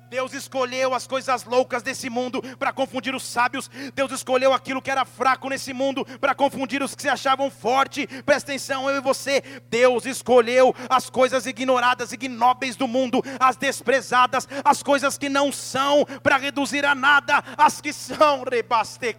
Deus escolheu as coisas loucas desse mundo para confundir os sábios. Deus escolheu aquilo que era fraco nesse mundo para confundir os que se achavam forte. Presta atenção, eu e você. Deus escolheu as coisas ignoradas, ignóbeis do mundo, as desprezadas, as coisas que não são, para reduzir a nada as que são. Rebaste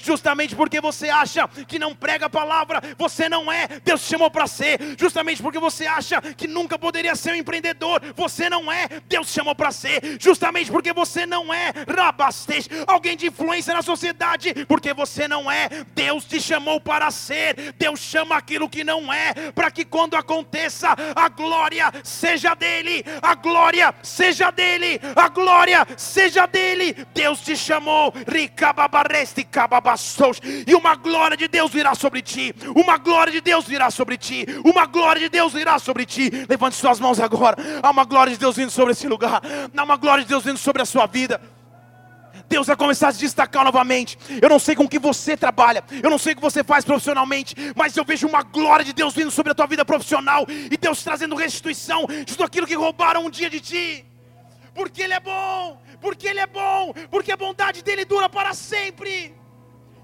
Justamente porque você acha que não prega a palavra, você não é. Deus te chamou para ser. Justamente porque você acha que nunca poderia ser um empreendedor, você não é. Deus te chamou para para ser, justamente porque você não é rabastez, alguém de influência na sociedade, porque você não é, Deus te chamou para ser, Deus chama aquilo que não é, para que quando aconteça, a glória seja dele, a glória seja dele, a glória seja dele. Deus te chamou, e uma glória de Deus virá sobre ti, uma glória de Deus virá sobre ti, uma glória de Deus virá sobre ti. Levante suas mãos agora, há uma glória de Deus vindo sobre esse lugar. Dá uma glória de Deus vindo sobre a sua vida. Deus vai começar a se destacar novamente. Eu não sei com que você trabalha, eu não sei o que você faz profissionalmente, mas eu vejo uma glória de Deus vindo sobre a tua vida profissional e Deus trazendo restituição de tudo aquilo que roubaram um dia de ti. Porque Ele é bom, porque Ele é bom, porque a bondade dele dura para sempre.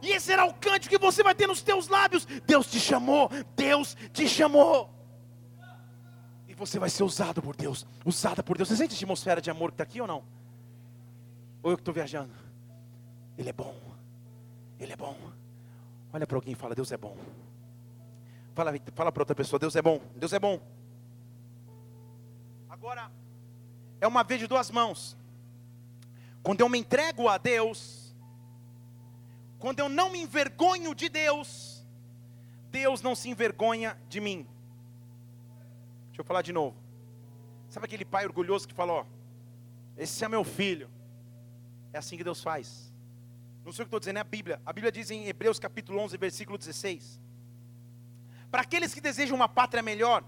E esse será o cântico que você vai ter nos teus lábios. Deus te chamou, Deus te chamou. E você vai ser usado por Deus, usada por Deus. Você sente a atmosfera de amor que está aqui ou não? Ou eu que estou viajando? Ele é bom, Ele é bom. Olha para alguém e fala: Deus é bom. Fala, fala para outra pessoa: Deus é bom, Deus é bom. Agora, é uma vez de duas mãos. Quando eu me entrego a Deus, quando eu não me envergonho de Deus, Deus não se envergonha de mim. Deixa eu falar de novo. Sabe aquele pai orgulhoso que falou: Esse é meu filho. É assim que Deus faz. Não sei o que estou dizendo, é a Bíblia. A Bíblia diz em Hebreus capítulo 11, versículo 16: Para aqueles que desejam uma pátria melhor,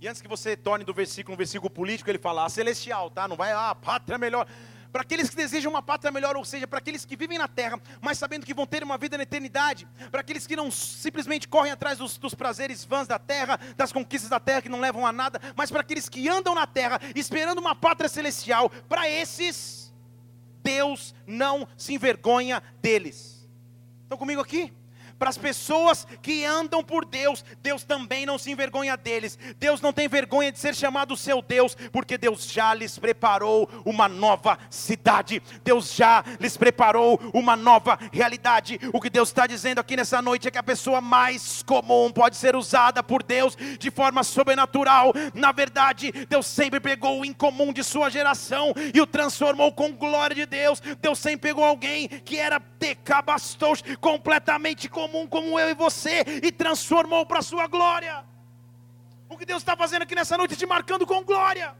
e antes que você torne do versículo um versículo político, ele fala a celestial, tá? Não vai, ah, pátria melhor para aqueles que desejam uma pátria melhor, ou seja, para aqueles que vivem na terra, mas sabendo que vão ter uma vida na eternidade, para aqueles que não simplesmente correm atrás dos, dos prazeres vãs da terra, das conquistas da terra que não levam a nada, mas para aqueles que andam na terra esperando uma pátria celestial, para esses, Deus não se envergonha deles. Estão comigo aqui? Para as pessoas que andam por Deus, Deus também não se envergonha deles. Deus não tem vergonha de ser chamado seu Deus, porque Deus já lhes preparou uma nova cidade. Deus já lhes preparou uma nova realidade. O que Deus está dizendo aqui nessa noite é que a pessoa mais comum pode ser usada por Deus de forma sobrenatural. Na verdade, Deus sempre pegou o incomum de sua geração e o transformou com glória de Deus. Deus sempre pegou alguém que era decabastos, completamente comum comum como eu e você e transformou para a sua glória. O que Deus está fazendo aqui nessa noite, te marcando com glória.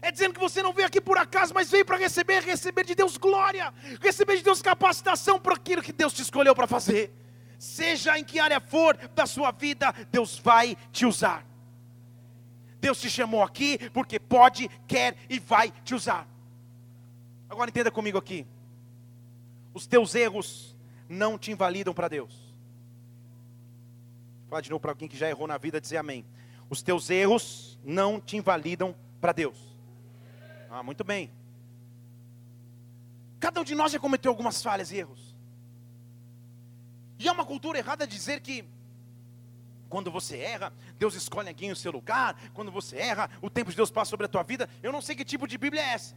É dizendo que você não veio aqui por acaso, mas veio para receber, receber de Deus glória, receber de Deus capacitação para aquilo que Deus te escolheu para fazer. Seja em que área for da sua vida, Deus vai te usar. Deus te chamou aqui porque pode, quer e vai te usar. Agora entenda comigo aqui. Os teus erros não te invalidam para Deus. Vou falar de novo para alguém que já errou na vida, dizer amém. Os teus erros não te invalidam para Deus. Ah, muito bem. Cada um de nós já cometeu algumas falhas e erros. E é uma cultura errada dizer que quando você erra, Deus escolhe alguém no seu lugar. Quando você erra, o tempo de Deus passa sobre a tua vida. Eu não sei que tipo de Bíblia é essa.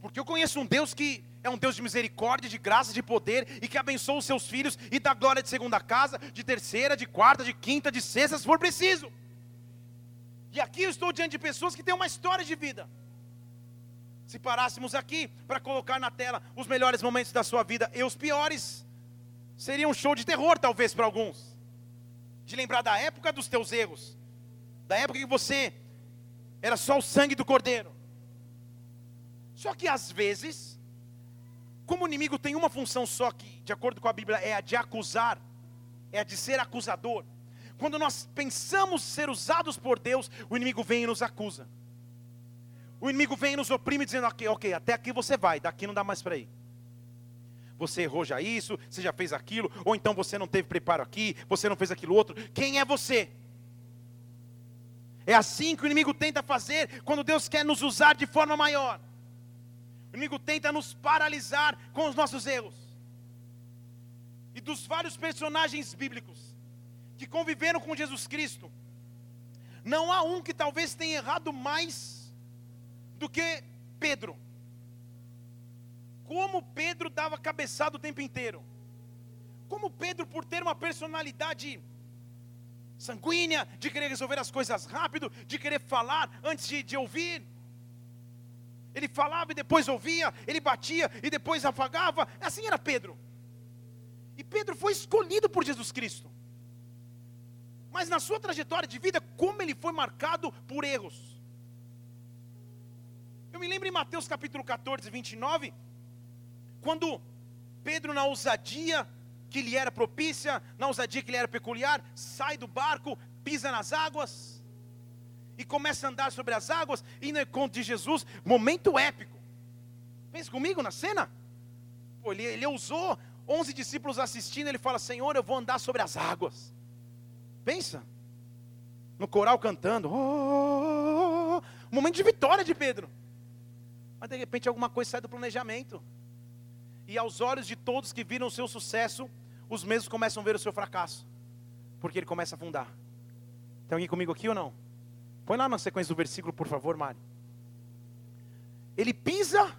Porque eu conheço um Deus que é um Deus de misericórdia, de graça, de poder e que abençoa os seus filhos e dá glória de segunda casa, de terceira, de quarta, de quinta, de sexta, se for preciso. E aqui eu estou diante de pessoas que têm uma história de vida. Se parássemos aqui para colocar na tela os melhores momentos da sua vida e os piores, seria um show de terror, talvez, para alguns. De lembrar da época dos teus erros, da época que você era só o sangue do cordeiro. Só que às vezes, como o inimigo tem uma função só que, de acordo com a Bíblia, é a de acusar, é a de ser acusador. quando nós pensamos ser usados por Deus, o inimigo vem e nos acusa. O inimigo vem e nos oprime dizendo: ok, ok, até aqui você vai, daqui não dá mais para ir. Você errou já isso, você já fez aquilo, ou então você não teve preparo aqui, você não fez aquilo outro. Quem é você? É assim que o inimigo tenta fazer quando Deus quer nos usar de forma maior. Inimigo tenta nos paralisar com os nossos erros. E dos vários personagens bíblicos que conviveram com Jesus Cristo, não há um que talvez tenha errado mais do que Pedro. Como Pedro dava cabeçada o tempo inteiro. Como Pedro, por ter uma personalidade sanguínea, de querer resolver as coisas rápido, de querer falar antes de, de ouvir. Ele falava e depois ouvia, ele batia e depois afagava. Assim era Pedro. E Pedro foi escolhido por Jesus Cristo. Mas na sua trajetória de vida, como ele foi marcado por erros. Eu me lembro em Mateus capítulo 14, 29, quando Pedro, na ousadia que lhe era propícia, na ousadia que lhe era peculiar, sai do barco, pisa nas águas e começa a andar sobre as águas, e no encontro de Jesus, momento épico. Pensa comigo na cena. Pô, ele, ele usou 11 discípulos assistindo, ele fala: Senhor, eu vou andar sobre as águas. Pensa, no coral cantando, oh, oh, oh, oh, momento de vitória de Pedro. Mas de repente alguma coisa sai do planejamento. E aos olhos de todos que viram o seu sucesso, os mesmos começam a ver o seu fracasso. Porque ele começa a afundar. Tem alguém comigo aqui ou não? Põe lá na sequência do versículo, por favor, Mário. Ele pisa,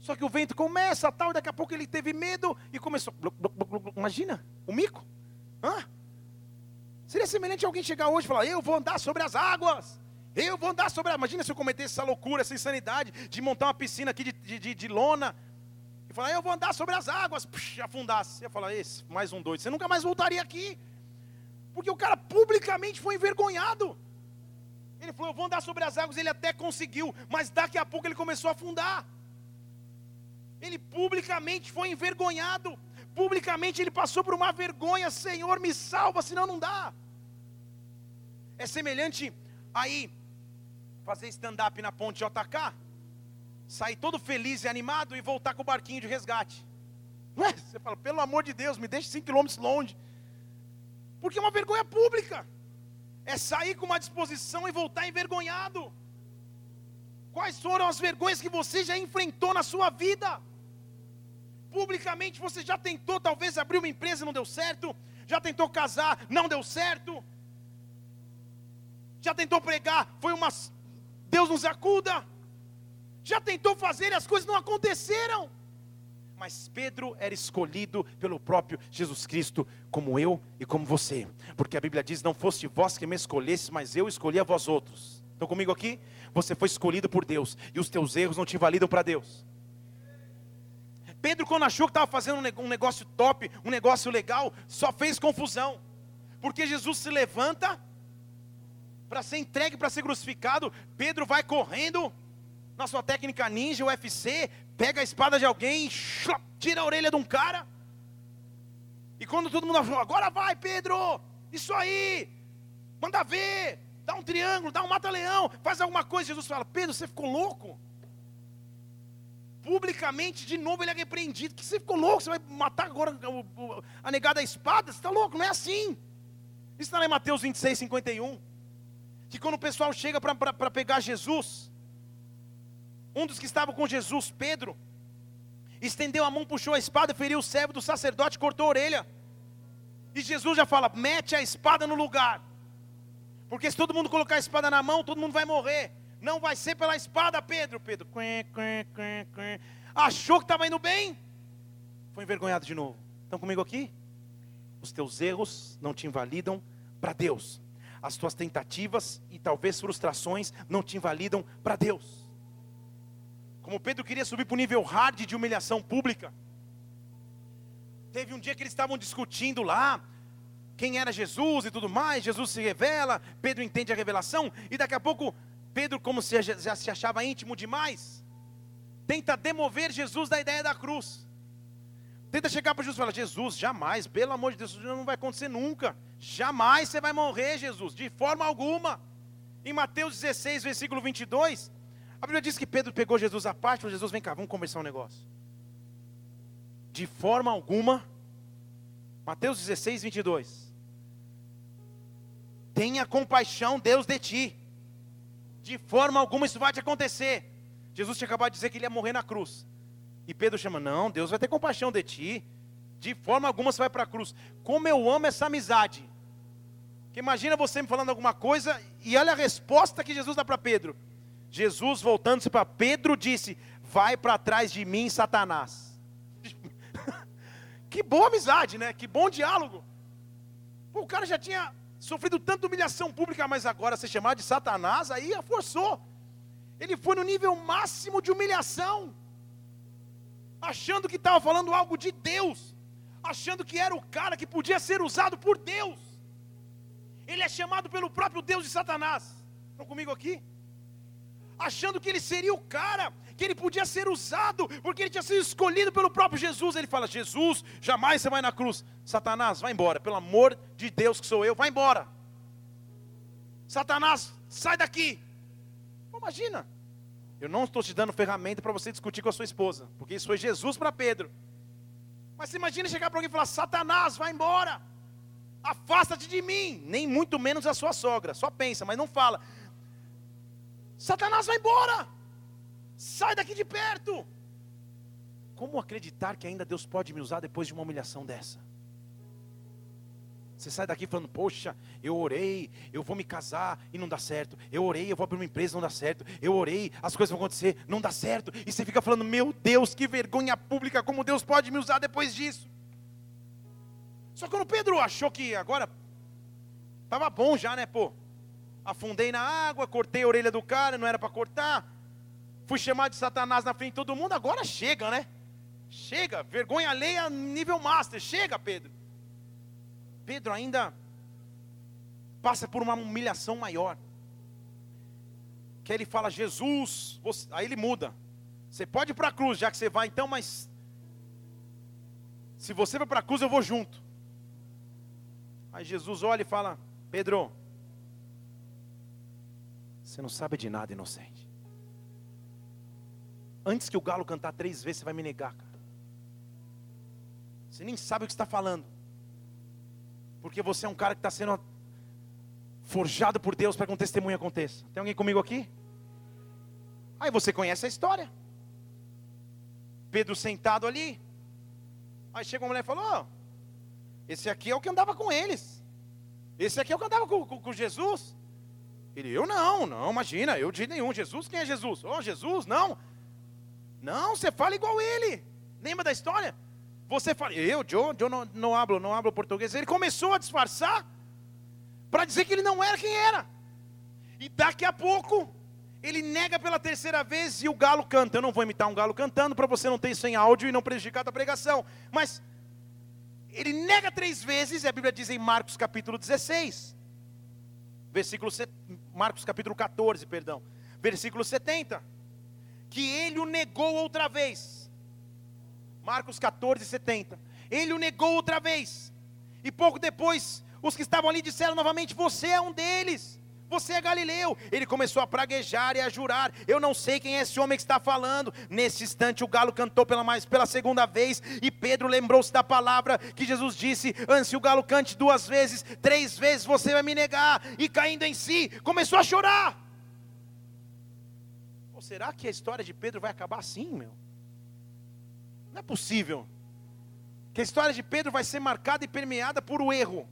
só que o vento começa, tal, e daqui a pouco ele teve medo e começou. Imagina, o mico. Hã? Seria semelhante a alguém chegar hoje e falar: Eu vou andar sobre as águas. Eu vou andar sobre. Imagina se eu cometesse essa loucura, essa insanidade de montar uma piscina aqui de, de, de, de lona e falar, eu vou andar sobre as águas, Puxa, afundasse. Você ia falar, esse, mais um doido, você nunca mais voltaria aqui. Porque o cara publicamente foi envergonhado. Ele falou, eu vou andar sobre as águas, ele até conseguiu, mas daqui a pouco ele começou a afundar. Ele publicamente foi envergonhado. Publicamente ele passou por uma vergonha, Senhor, me salva, senão não dá. É semelhante aí fazer stand-up na ponte JK sair todo feliz e animado e voltar com o barquinho de resgate. Ué, você fala, pelo amor de Deus, me deixe 5 quilômetros longe. Porque é uma vergonha pública. É sair com uma disposição e voltar envergonhado. Quais foram as vergonhas que você já enfrentou na sua vida? Publicamente você já tentou talvez abrir uma empresa e não deu certo, já tentou casar, não deu certo. Já tentou pregar, foi uma Deus nos acuda já tentou fazer e as coisas não aconteceram. Mas Pedro era escolhido pelo próprio Jesus Cristo, como eu e como você, porque a Bíblia diz: Não foste vós que me escolhesse, mas eu escolhi a vós outros. Estão comigo aqui? Você foi escolhido por Deus, e os teus erros não te validam para Deus. Pedro, quando achou que estava fazendo um negócio top, um negócio legal, só fez confusão, porque Jesus se levanta para ser entregue, para ser crucificado. Pedro vai correndo, na sua técnica ninja, UFC, pega a espada de alguém, tira a orelha de um cara. E quando todo mundo falou, agora vai, Pedro, isso aí, manda ver, dá um triângulo, dá um mata-leão, faz alguma coisa. Jesus fala, Pedro, você ficou louco? Publicamente, de novo, ele é repreendido. Que você ficou louco? Você vai matar agora a negada da espada? Você está louco? Não é assim. Isso está lá em Mateus 26, 51. Que quando o pessoal chega para pegar Jesus, um dos que estavam com Jesus, Pedro, estendeu a mão, puxou a espada, feriu o servo do sacerdote, cortou a orelha. E Jesus já fala: mete a espada no lugar. Porque se todo mundo colocar a espada na mão, todo mundo vai morrer. Não vai ser pela espada, Pedro. Pedro, quen, achou que estava indo bem, foi envergonhado de novo. Estão comigo aqui? Os teus erros não te invalidam para Deus. As tuas tentativas e talvez frustrações não te invalidam para Deus. Como Pedro queria subir para o nível hard de humilhação pública. Teve um dia que eles estavam discutindo lá quem era Jesus e tudo mais. Jesus se revela, Pedro entende a revelação, e daqui a pouco, Pedro, como se já se achava íntimo demais, tenta demover Jesus da ideia da cruz. Tenta chegar para Jesus e falar: Jesus, jamais, pelo amor de Deus, isso não vai acontecer nunca. Jamais você vai morrer, Jesus, de forma alguma. Em Mateus 16, versículo 22, a Bíblia diz que Pedro pegou Jesus à parte falou: Jesus, vem cá, vamos conversar um negócio. De forma alguma, Mateus 16, 22. Tenha compaixão, Deus, de ti. De forma alguma isso vai te acontecer. Jesus tinha acabado de dizer que ele ia morrer na cruz. E Pedro chama: Não, Deus vai ter compaixão de ti. De forma alguma você vai para a cruz. Como eu amo essa amizade. Que imagina você me falando alguma coisa e olha a resposta que Jesus dá para Pedro. Jesus, voltando-se para Pedro, disse: Vai para trás de mim, Satanás. que boa amizade, né? Que bom diálogo. Pô, o cara já tinha sofrido tanta humilhação pública, mas agora ser chamado de Satanás, aí forçou. Ele foi no nível máximo de humilhação, achando que estava falando algo de Deus, achando que era o cara que podia ser usado por Deus. Ele é chamado pelo próprio Deus de Satanás. Estão comigo aqui? Achando que ele seria o cara, que ele podia ser usado, porque ele tinha sido escolhido pelo próprio Jesus. Ele fala: Jesus, jamais você vai na cruz. Satanás, vai embora, pelo amor de Deus que sou eu, vai embora. Satanás, sai daqui. Imagina, eu não estou te dando ferramenta para você discutir com a sua esposa, porque isso foi Jesus para Pedro. Mas imagina chegar para alguém e falar: Satanás, vai embora, afasta-te de mim, nem muito menos a sua sogra, só pensa, mas não fala. Satanás, vai embora, sai daqui de perto. Como acreditar que ainda Deus pode me usar depois de uma humilhação dessa? Você sai daqui falando, poxa, eu orei, eu vou me casar e não dá certo. Eu orei, eu vou abrir uma empresa, não dá certo. Eu orei, as coisas vão acontecer, não dá certo. E você fica falando, meu Deus, que vergonha pública, como Deus pode me usar depois disso. Só que quando Pedro achou que agora estava bom já, né, pô? Afundei na água, cortei a orelha do cara, não era para cortar. Fui chamado de Satanás na frente de todo mundo, agora chega, né? Chega, vergonha alheia nível master, chega, Pedro. Pedro ainda passa por uma humilhação maior. Que ele fala, Jesus, você... aí ele muda. Você pode ir para a cruz, já que você vai então, mas se você vai para a cruz, eu vou junto. Aí Jesus olha e fala: Pedro, você não sabe de nada, inocente. Antes que o galo cantar três vezes, você vai me negar, cara. Você nem sabe o que está falando. Porque você é um cara que está sendo forjado por Deus para que um testemunho aconteça. Tem alguém comigo aqui? Aí você conhece a história. Pedro sentado ali. Aí chega uma mulher e falou: oh, Esse aqui é o que andava com eles. Esse aqui é o que andava com, com, com Jesus. Ele, eu não, não, imagina, eu de nenhum. Jesus, quem é Jesus? Oh, Jesus, não. Não, você fala igual ele. Lembra da história? Você fala, eu, Joe, Joe não, não hablo, não hablo português. Ele começou a disfarçar para dizer que ele não era quem era. E daqui a pouco ele nega pela terceira vez e o galo canta. Eu não vou imitar um galo cantando para você não ter isso em áudio e não prejudicar a pregação. Mas ele nega três vezes, e a Bíblia diz em Marcos capítulo 16, versículo Marcos capítulo 14, perdão, versículo 70, que ele o negou outra vez. Marcos 14, 70. Ele o negou outra vez. E pouco depois, os que estavam ali disseram novamente: Você é um deles. Você é Galileu. Ele começou a praguejar e a jurar: Eu não sei quem é esse homem que está falando. Nesse instante, o galo cantou pela, mais, pela segunda vez. E Pedro lembrou-se da palavra que Jesus disse: Antes o galo cante duas vezes, três vezes você vai me negar. E caindo em si, começou a chorar. Ou será que a história de Pedro vai acabar assim, meu? Não é possível que a história de Pedro vai ser marcada e permeada por o erro.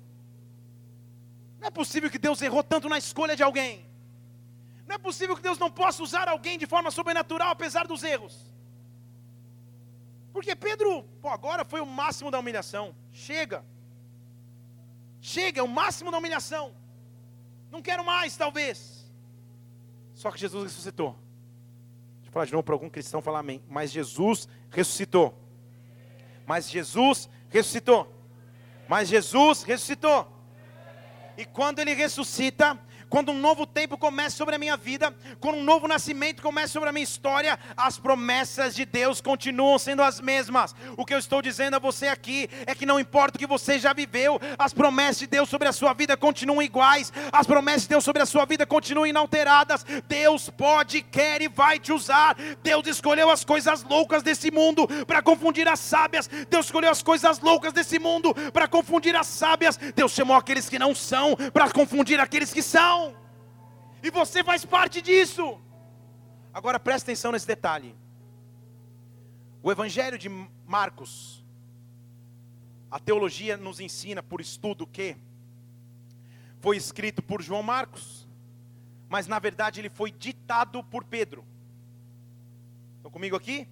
Não é possível que Deus errou tanto na escolha de alguém. Não é possível que Deus não possa usar alguém de forma sobrenatural apesar dos erros. Porque Pedro, pô, agora foi o máximo da humilhação. Chega. Chega, é o máximo da humilhação. Não quero mais, talvez. Só que Jesus ressuscitou. Deixa eu falar de novo para algum cristão falar amém. Mas Jesus ressuscitou. Mas Jesus ressuscitou. Mas Jesus ressuscitou. E quando ele ressuscita, quando um novo tempo começa sobre a minha vida, quando um novo nascimento começa sobre a minha história, as promessas de Deus continuam sendo as mesmas. O que eu estou dizendo a você aqui é que não importa o que você já viveu, as promessas de Deus sobre a sua vida continuam iguais, as promessas de Deus sobre a sua vida continuam inalteradas. Deus pode, quer e vai te usar. Deus escolheu as coisas loucas desse mundo para confundir as sábias. Deus escolheu as coisas loucas desse mundo para confundir as sábias. Deus chamou aqueles que não são para confundir aqueles que são. E você faz parte disso. Agora presta atenção nesse detalhe. O Evangelho de Marcos, a teologia nos ensina por estudo que foi escrito por João Marcos, mas na verdade ele foi ditado por Pedro. Estão comigo aqui?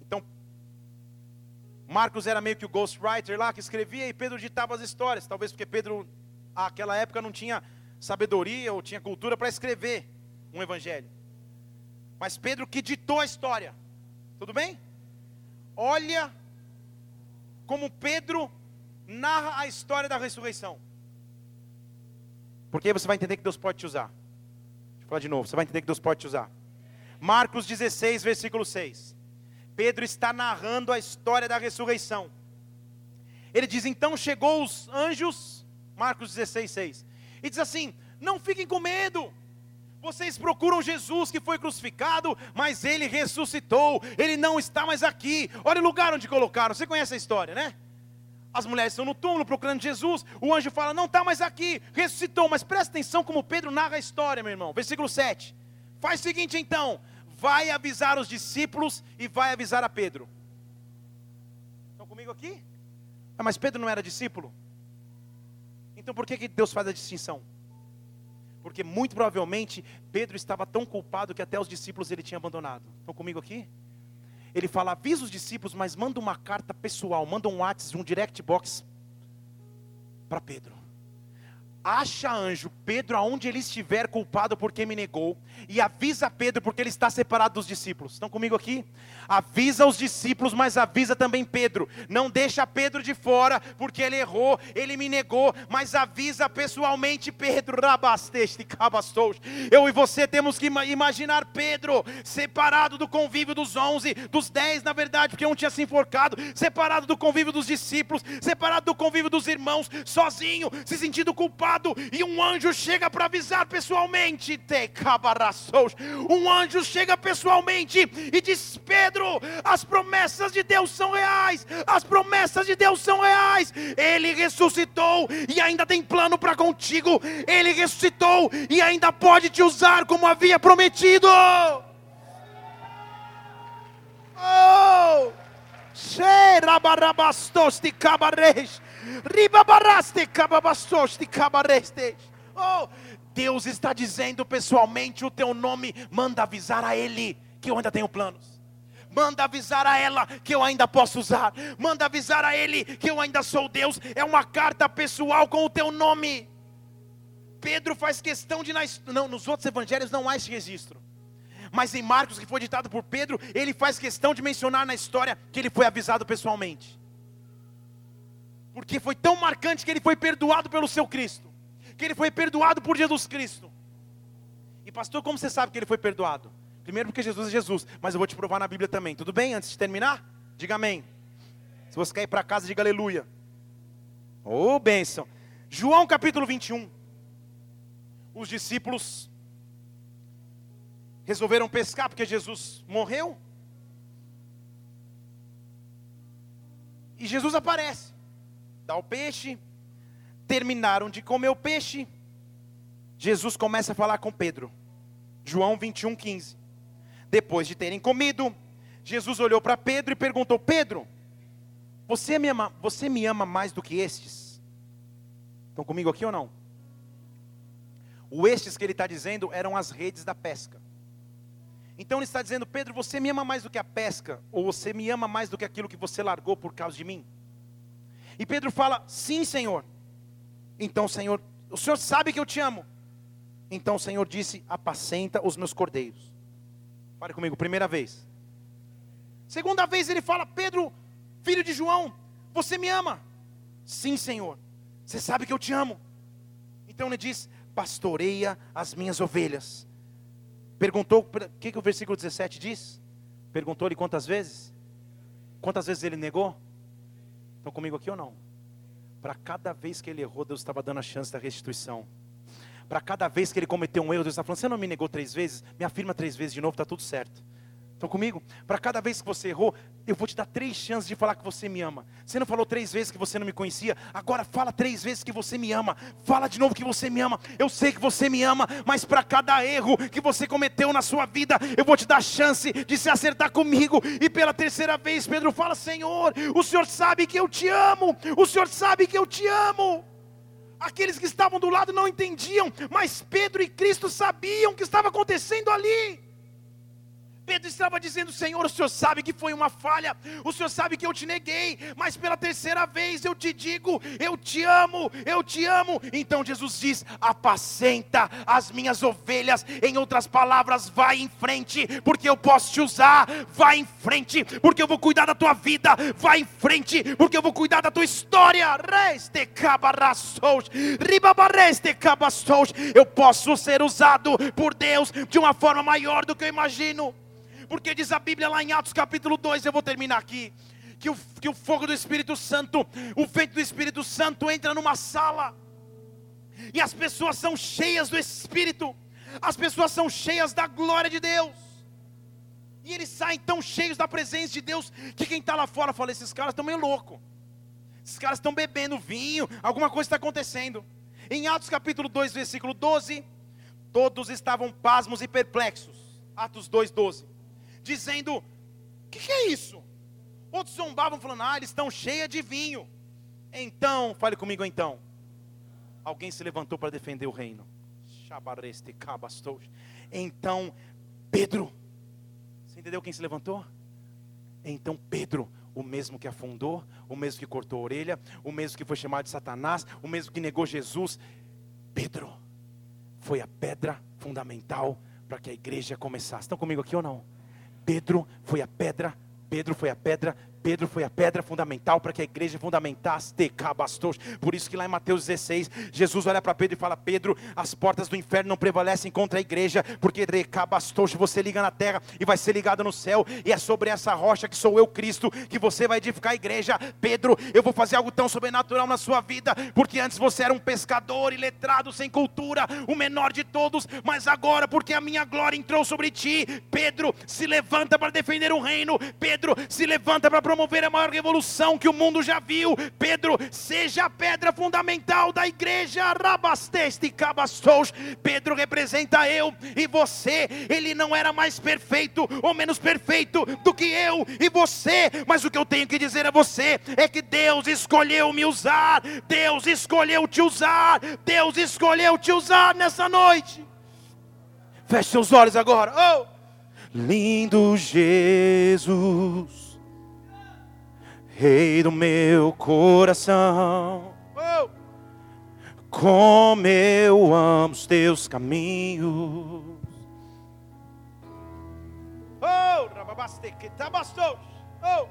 Então, Marcos era meio que o ghostwriter lá que escrevia e Pedro ditava as histórias, talvez porque Pedro, naquela época, não tinha sabedoria ou tinha cultura para escrever um evangelho. Mas Pedro que ditou a história. Tudo bem? Olha como Pedro narra a história da ressurreição. Porque aí você vai entender que Deus pode te usar. Deixa eu falar de novo, você vai entender que Deus pode te usar. Marcos 16, versículo 6. Pedro está narrando a história da ressurreição. Ele diz: Então chegou os anjos, Marcos 16, 6 e diz assim: Não fiquem com medo. Vocês procuram Jesus que foi crucificado, mas ele ressuscitou, ele não está mais aqui. Olha o lugar onde colocaram. Você conhece a história, né? As mulheres estão no túmulo procurando Jesus. O anjo fala: Não está mais aqui, ressuscitou. Mas presta atenção como Pedro narra a história, meu irmão. Versículo 7. Faz o seguinte então: vai avisar os discípulos e vai avisar a Pedro. Estão comigo aqui? Ah, mas Pedro não era discípulo? Então por que, que Deus faz a distinção? Porque muito provavelmente Pedro estava tão culpado que até os discípulos ele tinha abandonado. Estão comigo aqui? Ele fala: avisa os discípulos, mas manda uma carta pessoal, manda um WhatsApp, um direct box para Pedro acha anjo Pedro aonde ele estiver culpado porque me negou e avisa Pedro porque ele está separado dos discípulos. Estão comigo aqui? Avisa os discípulos, mas avisa também Pedro. Não deixa Pedro de fora porque ele errou, ele me negou, mas avisa pessoalmente Pedro. Rabasteste cabastos. Eu e você temos que imaginar Pedro separado do convívio dos onze, dos dez na verdade, porque um tinha se enforcado, separado do convívio dos discípulos, separado do convívio dos irmãos, sozinho, se sentindo culpado e um anjo chega para avisar pessoalmente. Um anjo chega pessoalmente e diz: Pedro, as promessas de Deus são reais, as promessas de Deus são reais. Ele ressuscitou e ainda tem plano para contigo. Ele ressuscitou e ainda pode te usar como havia prometido. Oh! Xerabarabastos de cabareis. Oh, Deus está dizendo pessoalmente o teu nome, manda avisar a Ele que eu ainda tenho planos. Manda avisar a ela que eu ainda posso usar. Manda avisar a ele que eu ainda sou Deus. É uma carta pessoal com o teu nome. Pedro faz questão de não, nos outros evangelhos não há esse registro. Mas em Marcos, que foi ditado por Pedro, ele faz questão de mencionar na história que ele foi avisado pessoalmente. Porque foi tão marcante que ele foi perdoado pelo seu Cristo. Que ele foi perdoado por Jesus Cristo. E pastor, como você sabe que ele foi perdoado? Primeiro porque Jesus é Jesus, mas eu vou te provar na Bíblia também. Tudo bem? Antes de terminar? Diga amém. Se você quer ir para casa, diga aleluia. Ô oh, bênção. João capítulo 21. Os discípulos resolveram pescar porque Jesus morreu. E Jesus aparece dá o peixe, terminaram de comer o peixe. Jesus começa a falar com Pedro. João 21, 15. Depois de terem comido, Jesus olhou para Pedro e perguntou: Pedro, você me, ama, você me ama mais do que estes? Estão comigo aqui ou não? O estes que ele está dizendo eram as redes da pesca. Então ele está dizendo: Pedro, você me ama mais do que a pesca? Ou você me ama mais do que aquilo que você largou por causa de mim? E Pedro fala: Sim, Senhor. Então, Senhor, o Senhor sabe que eu te amo. Então o Senhor disse: Apacenta os meus cordeiros. Fale comigo, primeira vez. Segunda vez ele fala: Pedro, filho de João, você me ama? Sim, Senhor. Você sabe que eu te amo. Então ele diz: pastoreia as minhas ovelhas. Perguntou, o que, que o versículo 17 diz? Perguntou-lhe quantas vezes? Quantas vezes ele negou? Estão comigo aqui ou não? Para cada vez que ele errou, Deus estava dando a chance da restituição. Para cada vez que ele cometeu um erro, Deus está falando: Você não me negou três vezes? Me afirma três vezes de novo, está tudo certo. Estão comigo? Para cada vez que você errou, eu vou te dar três chances de falar que você me ama. Você não falou três vezes que você não me conhecia, agora fala três vezes que você me ama. Fala de novo que você me ama. Eu sei que você me ama, mas para cada erro que você cometeu na sua vida, eu vou te dar chance de se acertar comigo. E pela terceira vez, Pedro fala: Senhor, o Senhor sabe que eu te amo. O Senhor sabe que eu te amo. Aqueles que estavam do lado não entendiam, mas Pedro e Cristo sabiam o que estava acontecendo ali. Pedro estava dizendo: Senhor, o Senhor sabe que foi uma falha, o Senhor sabe que eu te neguei, mas pela terceira vez eu te digo: Eu te amo, eu te amo. Então Jesus diz: Apacenta as minhas ovelhas. Em outras palavras, vai em frente, porque eu posso te usar. Vai em frente, porque eu vou cuidar da tua vida. Vai em frente, porque eu vou cuidar da tua história. Eu posso ser usado por Deus de uma forma maior do que eu imagino. Porque diz a Bíblia lá em Atos capítulo 2, eu vou terminar aqui. Que o, que o fogo do Espírito Santo, o vento do Espírito Santo entra numa sala. E as pessoas são cheias do Espírito. As pessoas são cheias da glória de Deus. E eles saem tão cheios da presença de Deus que quem está lá fora fala: esses caras estão meio loucos. Esses caras estão bebendo vinho, alguma coisa está acontecendo. Em Atos capítulo 2, versículo 12, todos estavam pasmos e perplexos. Atos 2, 12 dizendo: O que, que, é isso? Outros zombavam, falando: Ah, eles estão cheios de vinho. Então, fale comigo então. Alguém se levantou para defender o reino. Então, Pedro, você entendeu quem se levantou? Então, Pedro, o mesmo que afundou, o mesmo que cortou a orelha, o mesmo que foi chamado de Satanás, o mesmo que negou Jesus, Pedro foi a pedra fundamental para que a igreja começasse. Estão comigo aqui ou não? Pedro foi a pedra, Pedro foi a pedra Pedro foi a pedra fundamental para que a igreja fundamentasse Tecabastos. Por isso que lá em Mateus 16, Jesus olha para Pedro e fala: Pedro, as portas do inferno não prevalecem contra a igreja, porque Tecabastos você liga na terra e vai ser ligado no céu, e é sobre essa rocha que sou eu, Cristo, que você vai edificar a igreja. Pedro, eu vou fazer algo tão sobrenatural na sua vida, porque antes você era um pescador iletrado, sem cultura, o menor de todos, mas agora, porque a minha glória entrou sobre ti, Pedro, se levanta para defender o reino, Pedro, se levanta para promover a maior revolução que o mundo já viu. Pedro, seja a pedra fundamental da igreja. Rabasteste cabastos. Pedro representa eu e você. Ele não era mais perfeito ou menos perfeito do que eu e você. Mas o que eu tenho que dizer a você é que Deus escolheu me usar. Deus escolheu te usar. Deus escolheu te usar nessa noite. Feche seus olhos agora. Oh! Lindo Jesus Rei do meu coração. Oh! Como eu amo os teus caminhos. Oh, oh.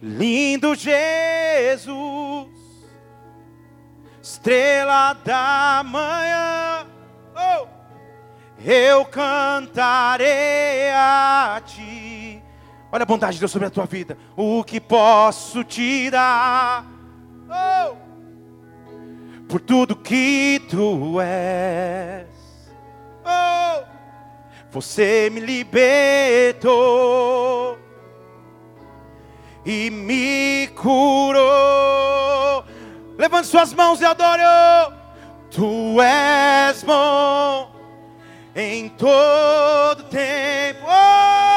Lindo Jesus, estrela da manhã, eu cantarei a ti Olha a bondade de Deus sobre a tua vida. O que posso te dar? Oh! Por tudo que tu és. Oh! Você me libertou e me curou. Levante suas mãos e adore. Tu és bom em todo tempo. Oh!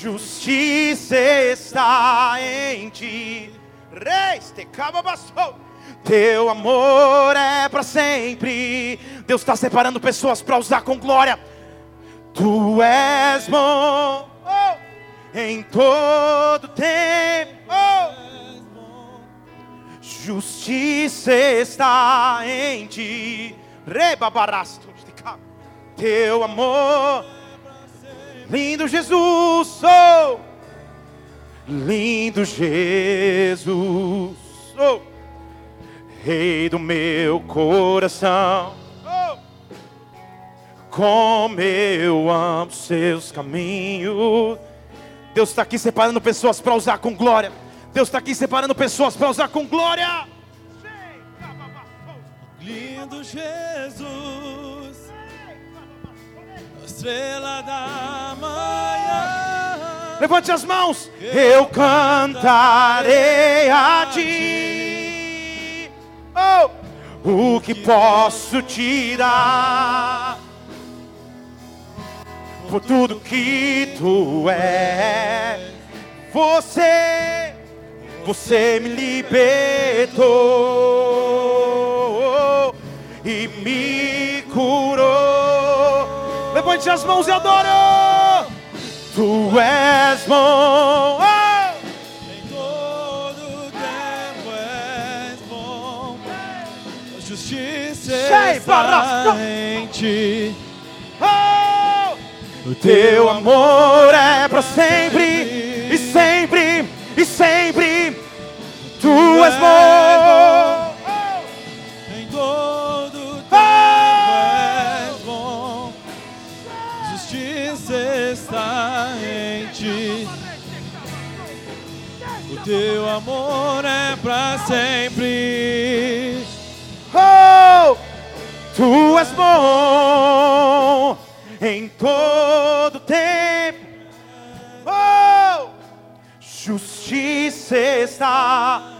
Justiça está em ti. Reis, te Teu amor é para sempre. Deus está separando pessoas para usar com glória. Tu és bom oh, em todo tempo. Oh. Justiça está em ti. Rebabarastos. Teu amor Lindo Jesus, oh, lindo Jesus, oh, Rei do meu coração. Como eu amo seus caminhos. Deus está aqui separando pessoas para usar com glória. Deus está aqui separando pessoas para usar com glória. Lindo Jesus, estrela da manhã. Levante as mãos. Eu cantarei a ti. Oh, o que posso te dar? Por tudo que tu és, você, você me libertou e me curou. Levante as mãos e adore. Tu és bom. Oh! Em todo tempo és bom. A justiça está em ti. Oh! O teu amor é para sempre e sempre e sempre. Tu és bom. Teu amor é para sempre. Oh! Tu és bom em todo tempo. Oh! Justiça está.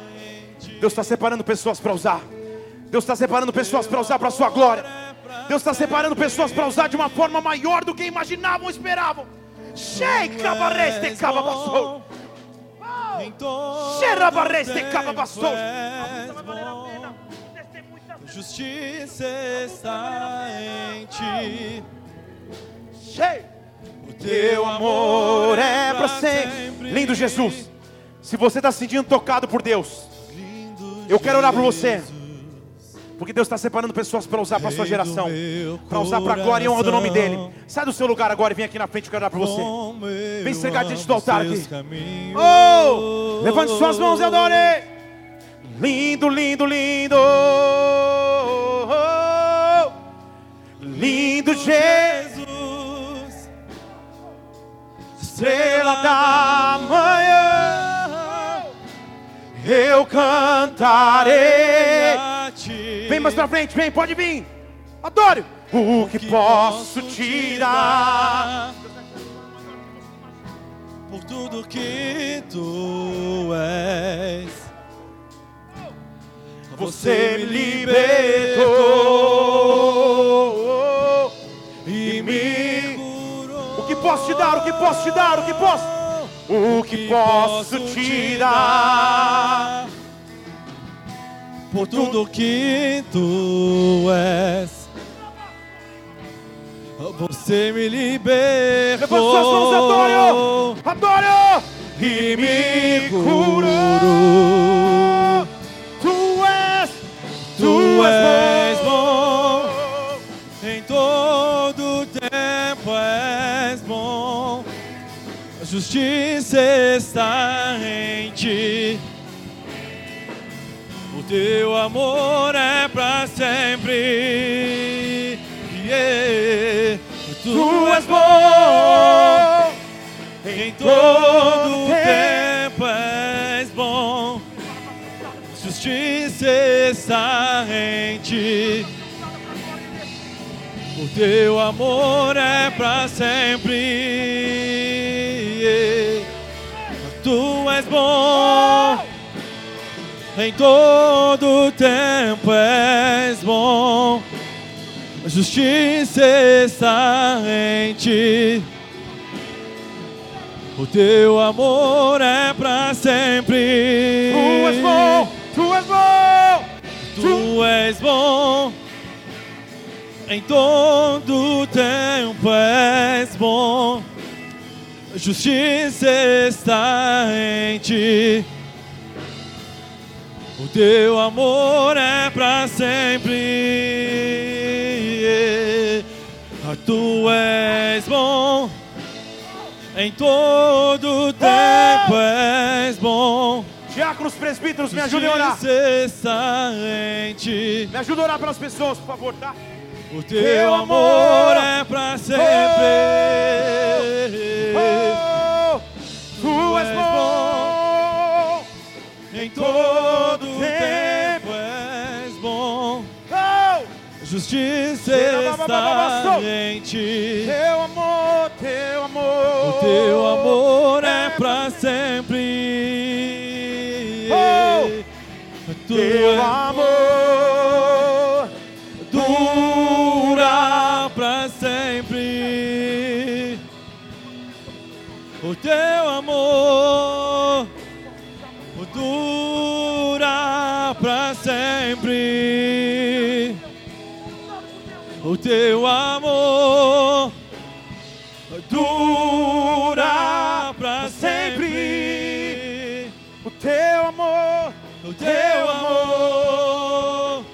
Deus está separando pessoas para usar. Deus está separando pessoas para usar para a sua glória. Deus está separando pessoas para usar de uma forma maior do que imaginavam ou esperavam. Sheikha barreste kaba basou. Em todo tempo és bom. Justiça está em ti. O Teu amor é para sempre. Lindo Jesus. Se você está se sentindo tocado por Deus, eu quero orar por você. Porque Deus está separando pessoas para usar para a sua geração. Para usar para a glória e honra do nome dele. Sai do seu lugar agora e vem aqui na frente, eu quero orar por você. Vem chegar diante do altar aqui. Oh! Levante suas mãos e adore. Lindo, lindo, lindo. Lindo. Jesus, estrela da manhã, eu cantarei. Vem mais pra frente, vem, pode vir. Adore. O que posso te dar? por tudo que tu és. Você me libertou e me. curou. O que posso te dar? O que posso te dar? O que posso? O que posso te dar? Por tudo que tu és. Você me libertou Levante suas mãos, adoro! Adoro! E me curou. Tu és, Tu és bom, em todo tempo és bom. A justiça está em ti. Teu amor é para sempre. Yeah. Tu és bom, em todo tempo és bom. Justiça está em ti. O teu amor é para sempre. Tu és bom. Em todo tempo és bom. Justiça está em ti. O teu amor é para sempre. tu és bom, tu és bom. Tu és bom, em todo tempo és bom. Justiça está em ti. O teu amor é para sempre. Ah, Tu és bom, em todo tempo és bom. Diáconos, presbíteros, me ajudem a orar. Me ajuda a orar pelas pessoas, por favor, tá? O teu amor é pra sempre. Oh, tu és bom. Todo tempo és bom. Justiça está em ti. teu amor, teu amor. O teu amor é pra sempre. Oh! Tu Teu amor dura pra sempre. O teu amor teu amor dura pra sempre. O teu amor O teu amor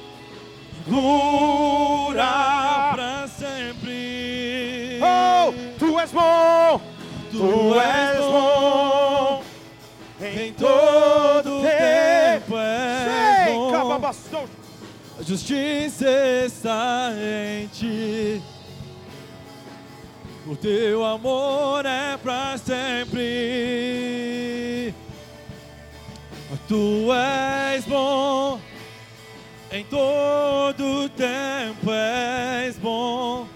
dura pra sempre. Oh, tu és bom, tu és bom, em todo tempo és Sei, bom. Justiça está em ti. O teu amor é pra sempre. Tu és bom, em todo tempo és bom.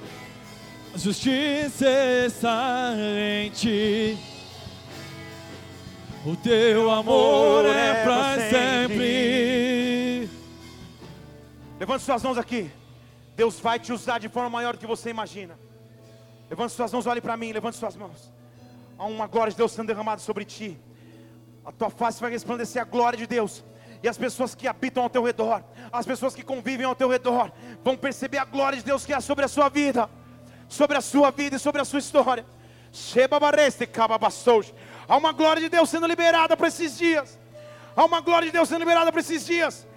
Justiça está em ti. O teu amor é pra sempre. Levante suas mãos aqui. Deus vai te usar de forma maior do que você imagina. Levante suas mãos, olhe para mim, levante suas mãos. Há uma glória de Deus sendo derramada sobre ti. A tua face vai resplandecer a glória de Deus. E as pessoas que habitam ao teu redor, as pessoas que convivem ao teu redor, vão perceber a glória de Deus que é sobre a sua vida, sobre a sua vida e sobre a sua história. Há uma glória de Deus sendo liberada para esses dias. Há uma glória de Deus sendo liberada para esses dias.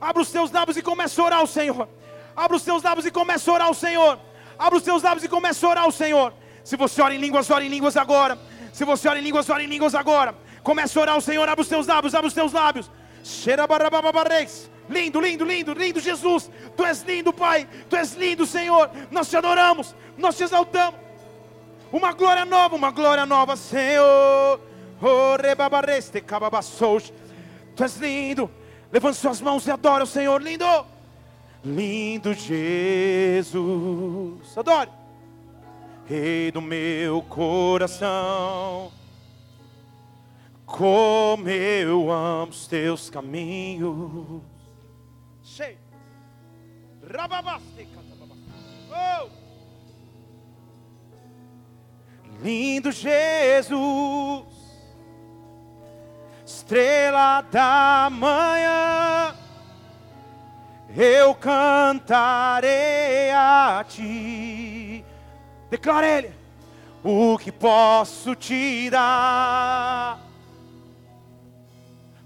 Abra os teus lábios e comece a orar ao Senhor. Abra os teus lábios e comece a orar ao Senhor. Abra os teus lábios e comece a orar ao Senhor. Se você ora em línguas, ore em línguas agora. Se você ora em línguas, ore em línguas agora. Comece a orar ao Senhor. Abra os teus lábios, abra os teus lábios. Lindo, lindo, lindo, lindo Jesus. Tu és lindo, Pai. Tu és lindo, Senhor. Nós te adoramos, nós te exaltamos. Uma glória nova, uma glória nova, Senhor. Oh. Tu és lindo. Levante suas mãos e adora o Senhor. Lindo. Lindo Jesus. Adore. Rei do meu coração. Como eu amo os teus caminhos. Cheio. Oh! Lindo Jesus, estrela da manhã, eu cantarei a ti. Declara ele, o que posso te dar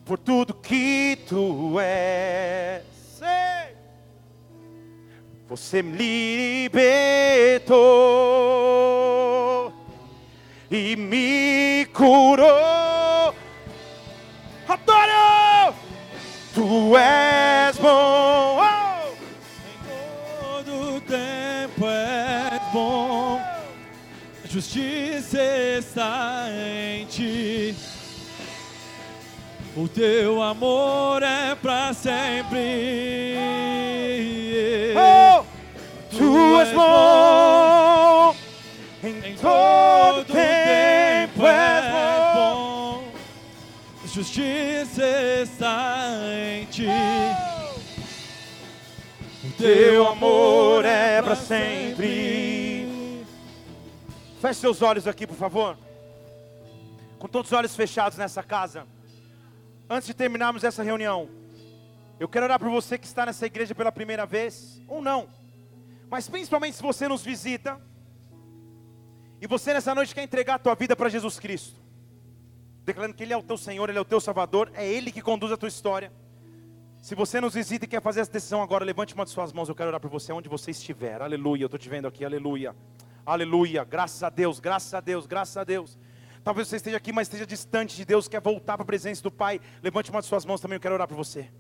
por tudo que tu és. Você me libertou e me curou. Adoro! Tu és bom. Oh! Em todo tempo és bom, a justiça está em ti. O teu amor é pra sempre. Oh! Tu és bom. Em está em ti. O Teu amor é pra sempre. Feche seus olhos aqui, por favor. Com todos os olhos fechados nessa casa. Antes de terminarmos essa reunião, eu quero orar por você que está nessa igreja pela primeira vez, ou não, mas principalmente se você nos visita, e você nessa noite quer entregar a tua vida para Jesus Cristo, declarando que Ele é o teu Senhor, Ele é o teu Salvador, é Ele que conduz a tua história. Se você nos visita e quer fazer essa decisão agora, levante uma de suas mãos, eu quero orar por você onde você estiver. Aleluia, eu estou te vendo aqui, aleluia. Aleluia, graças a Deus, graças a Deus, graças a Deus. Talvez você esteja aqui, mas esteja distante de Deus, quer voltar para a presença do Pai. Levante uma de suas mãos também, eu quero orar por você.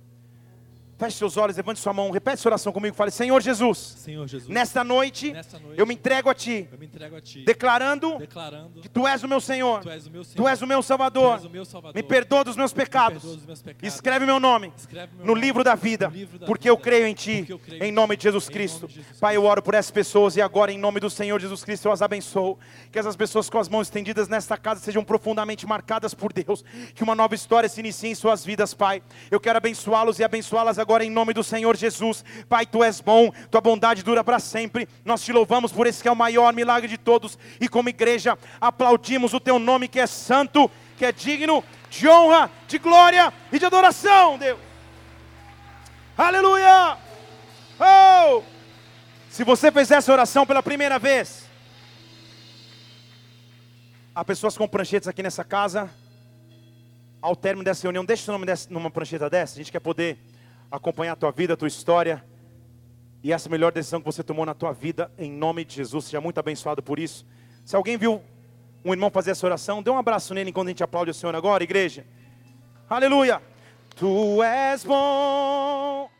Feche seus olhos, levante sua mão, repete essa oração comigo, fale: Senhor Jesus, Senhor Jesus, nesta noite, nesta noite eu me entrego a Ti, eu me entrego a Ti, declarando declarando que Tu és o meu Senhor, Tu és o meu Senhor, Tu és o meu Salvador. és o meu Salvador. Me perdoa dos meus pecados. perdoa dos meus pecados. Escreve meu nome Escreve meu no nome livro da vida, no livro da porque vida, eu creio em Ti, porque eu creio em nome de Jesus Cristo. de Jesus Pai, eu oro por essas pessoas e agora, em nome do Senhor Jesus Cristo, eu as abençoo. Que essas pessoas com as mãos estendidas nesta casa sejam profundamente marcadas por Deus. Que uma nova história se inicie em suas vidas, Pai. Eu quero abençoá-los e abençoá-las agora, em nome do Senhor Jesus. Pai, Tu és bom, Tua bondade dura para sempre. Nós te louvamos por esse que é o maior milagre de todos. E como igreja, aplaudimos o Teu nome que é santo, que é digno de honra, de glória e de adoração, Deus. Aleluia! Oh! Se você fez essa oração pela primeira vez, há pessoas com pranchetas aqui nessa casa. Ao término dessa reunião, deixa o nome dessa- numa prancheta dessa. A gente quer poder acompanhar a tua vida, a tua história. E essa melhor decisão que você tomou na tua vida, em nome de Jesus. Seja muito abençoado por isso. Se alguém viu um irmão fazer essa oração, dê um abraço nele enquanto a gente aplaude o Senhor agora, igreja. Aleluia! Tu és bom.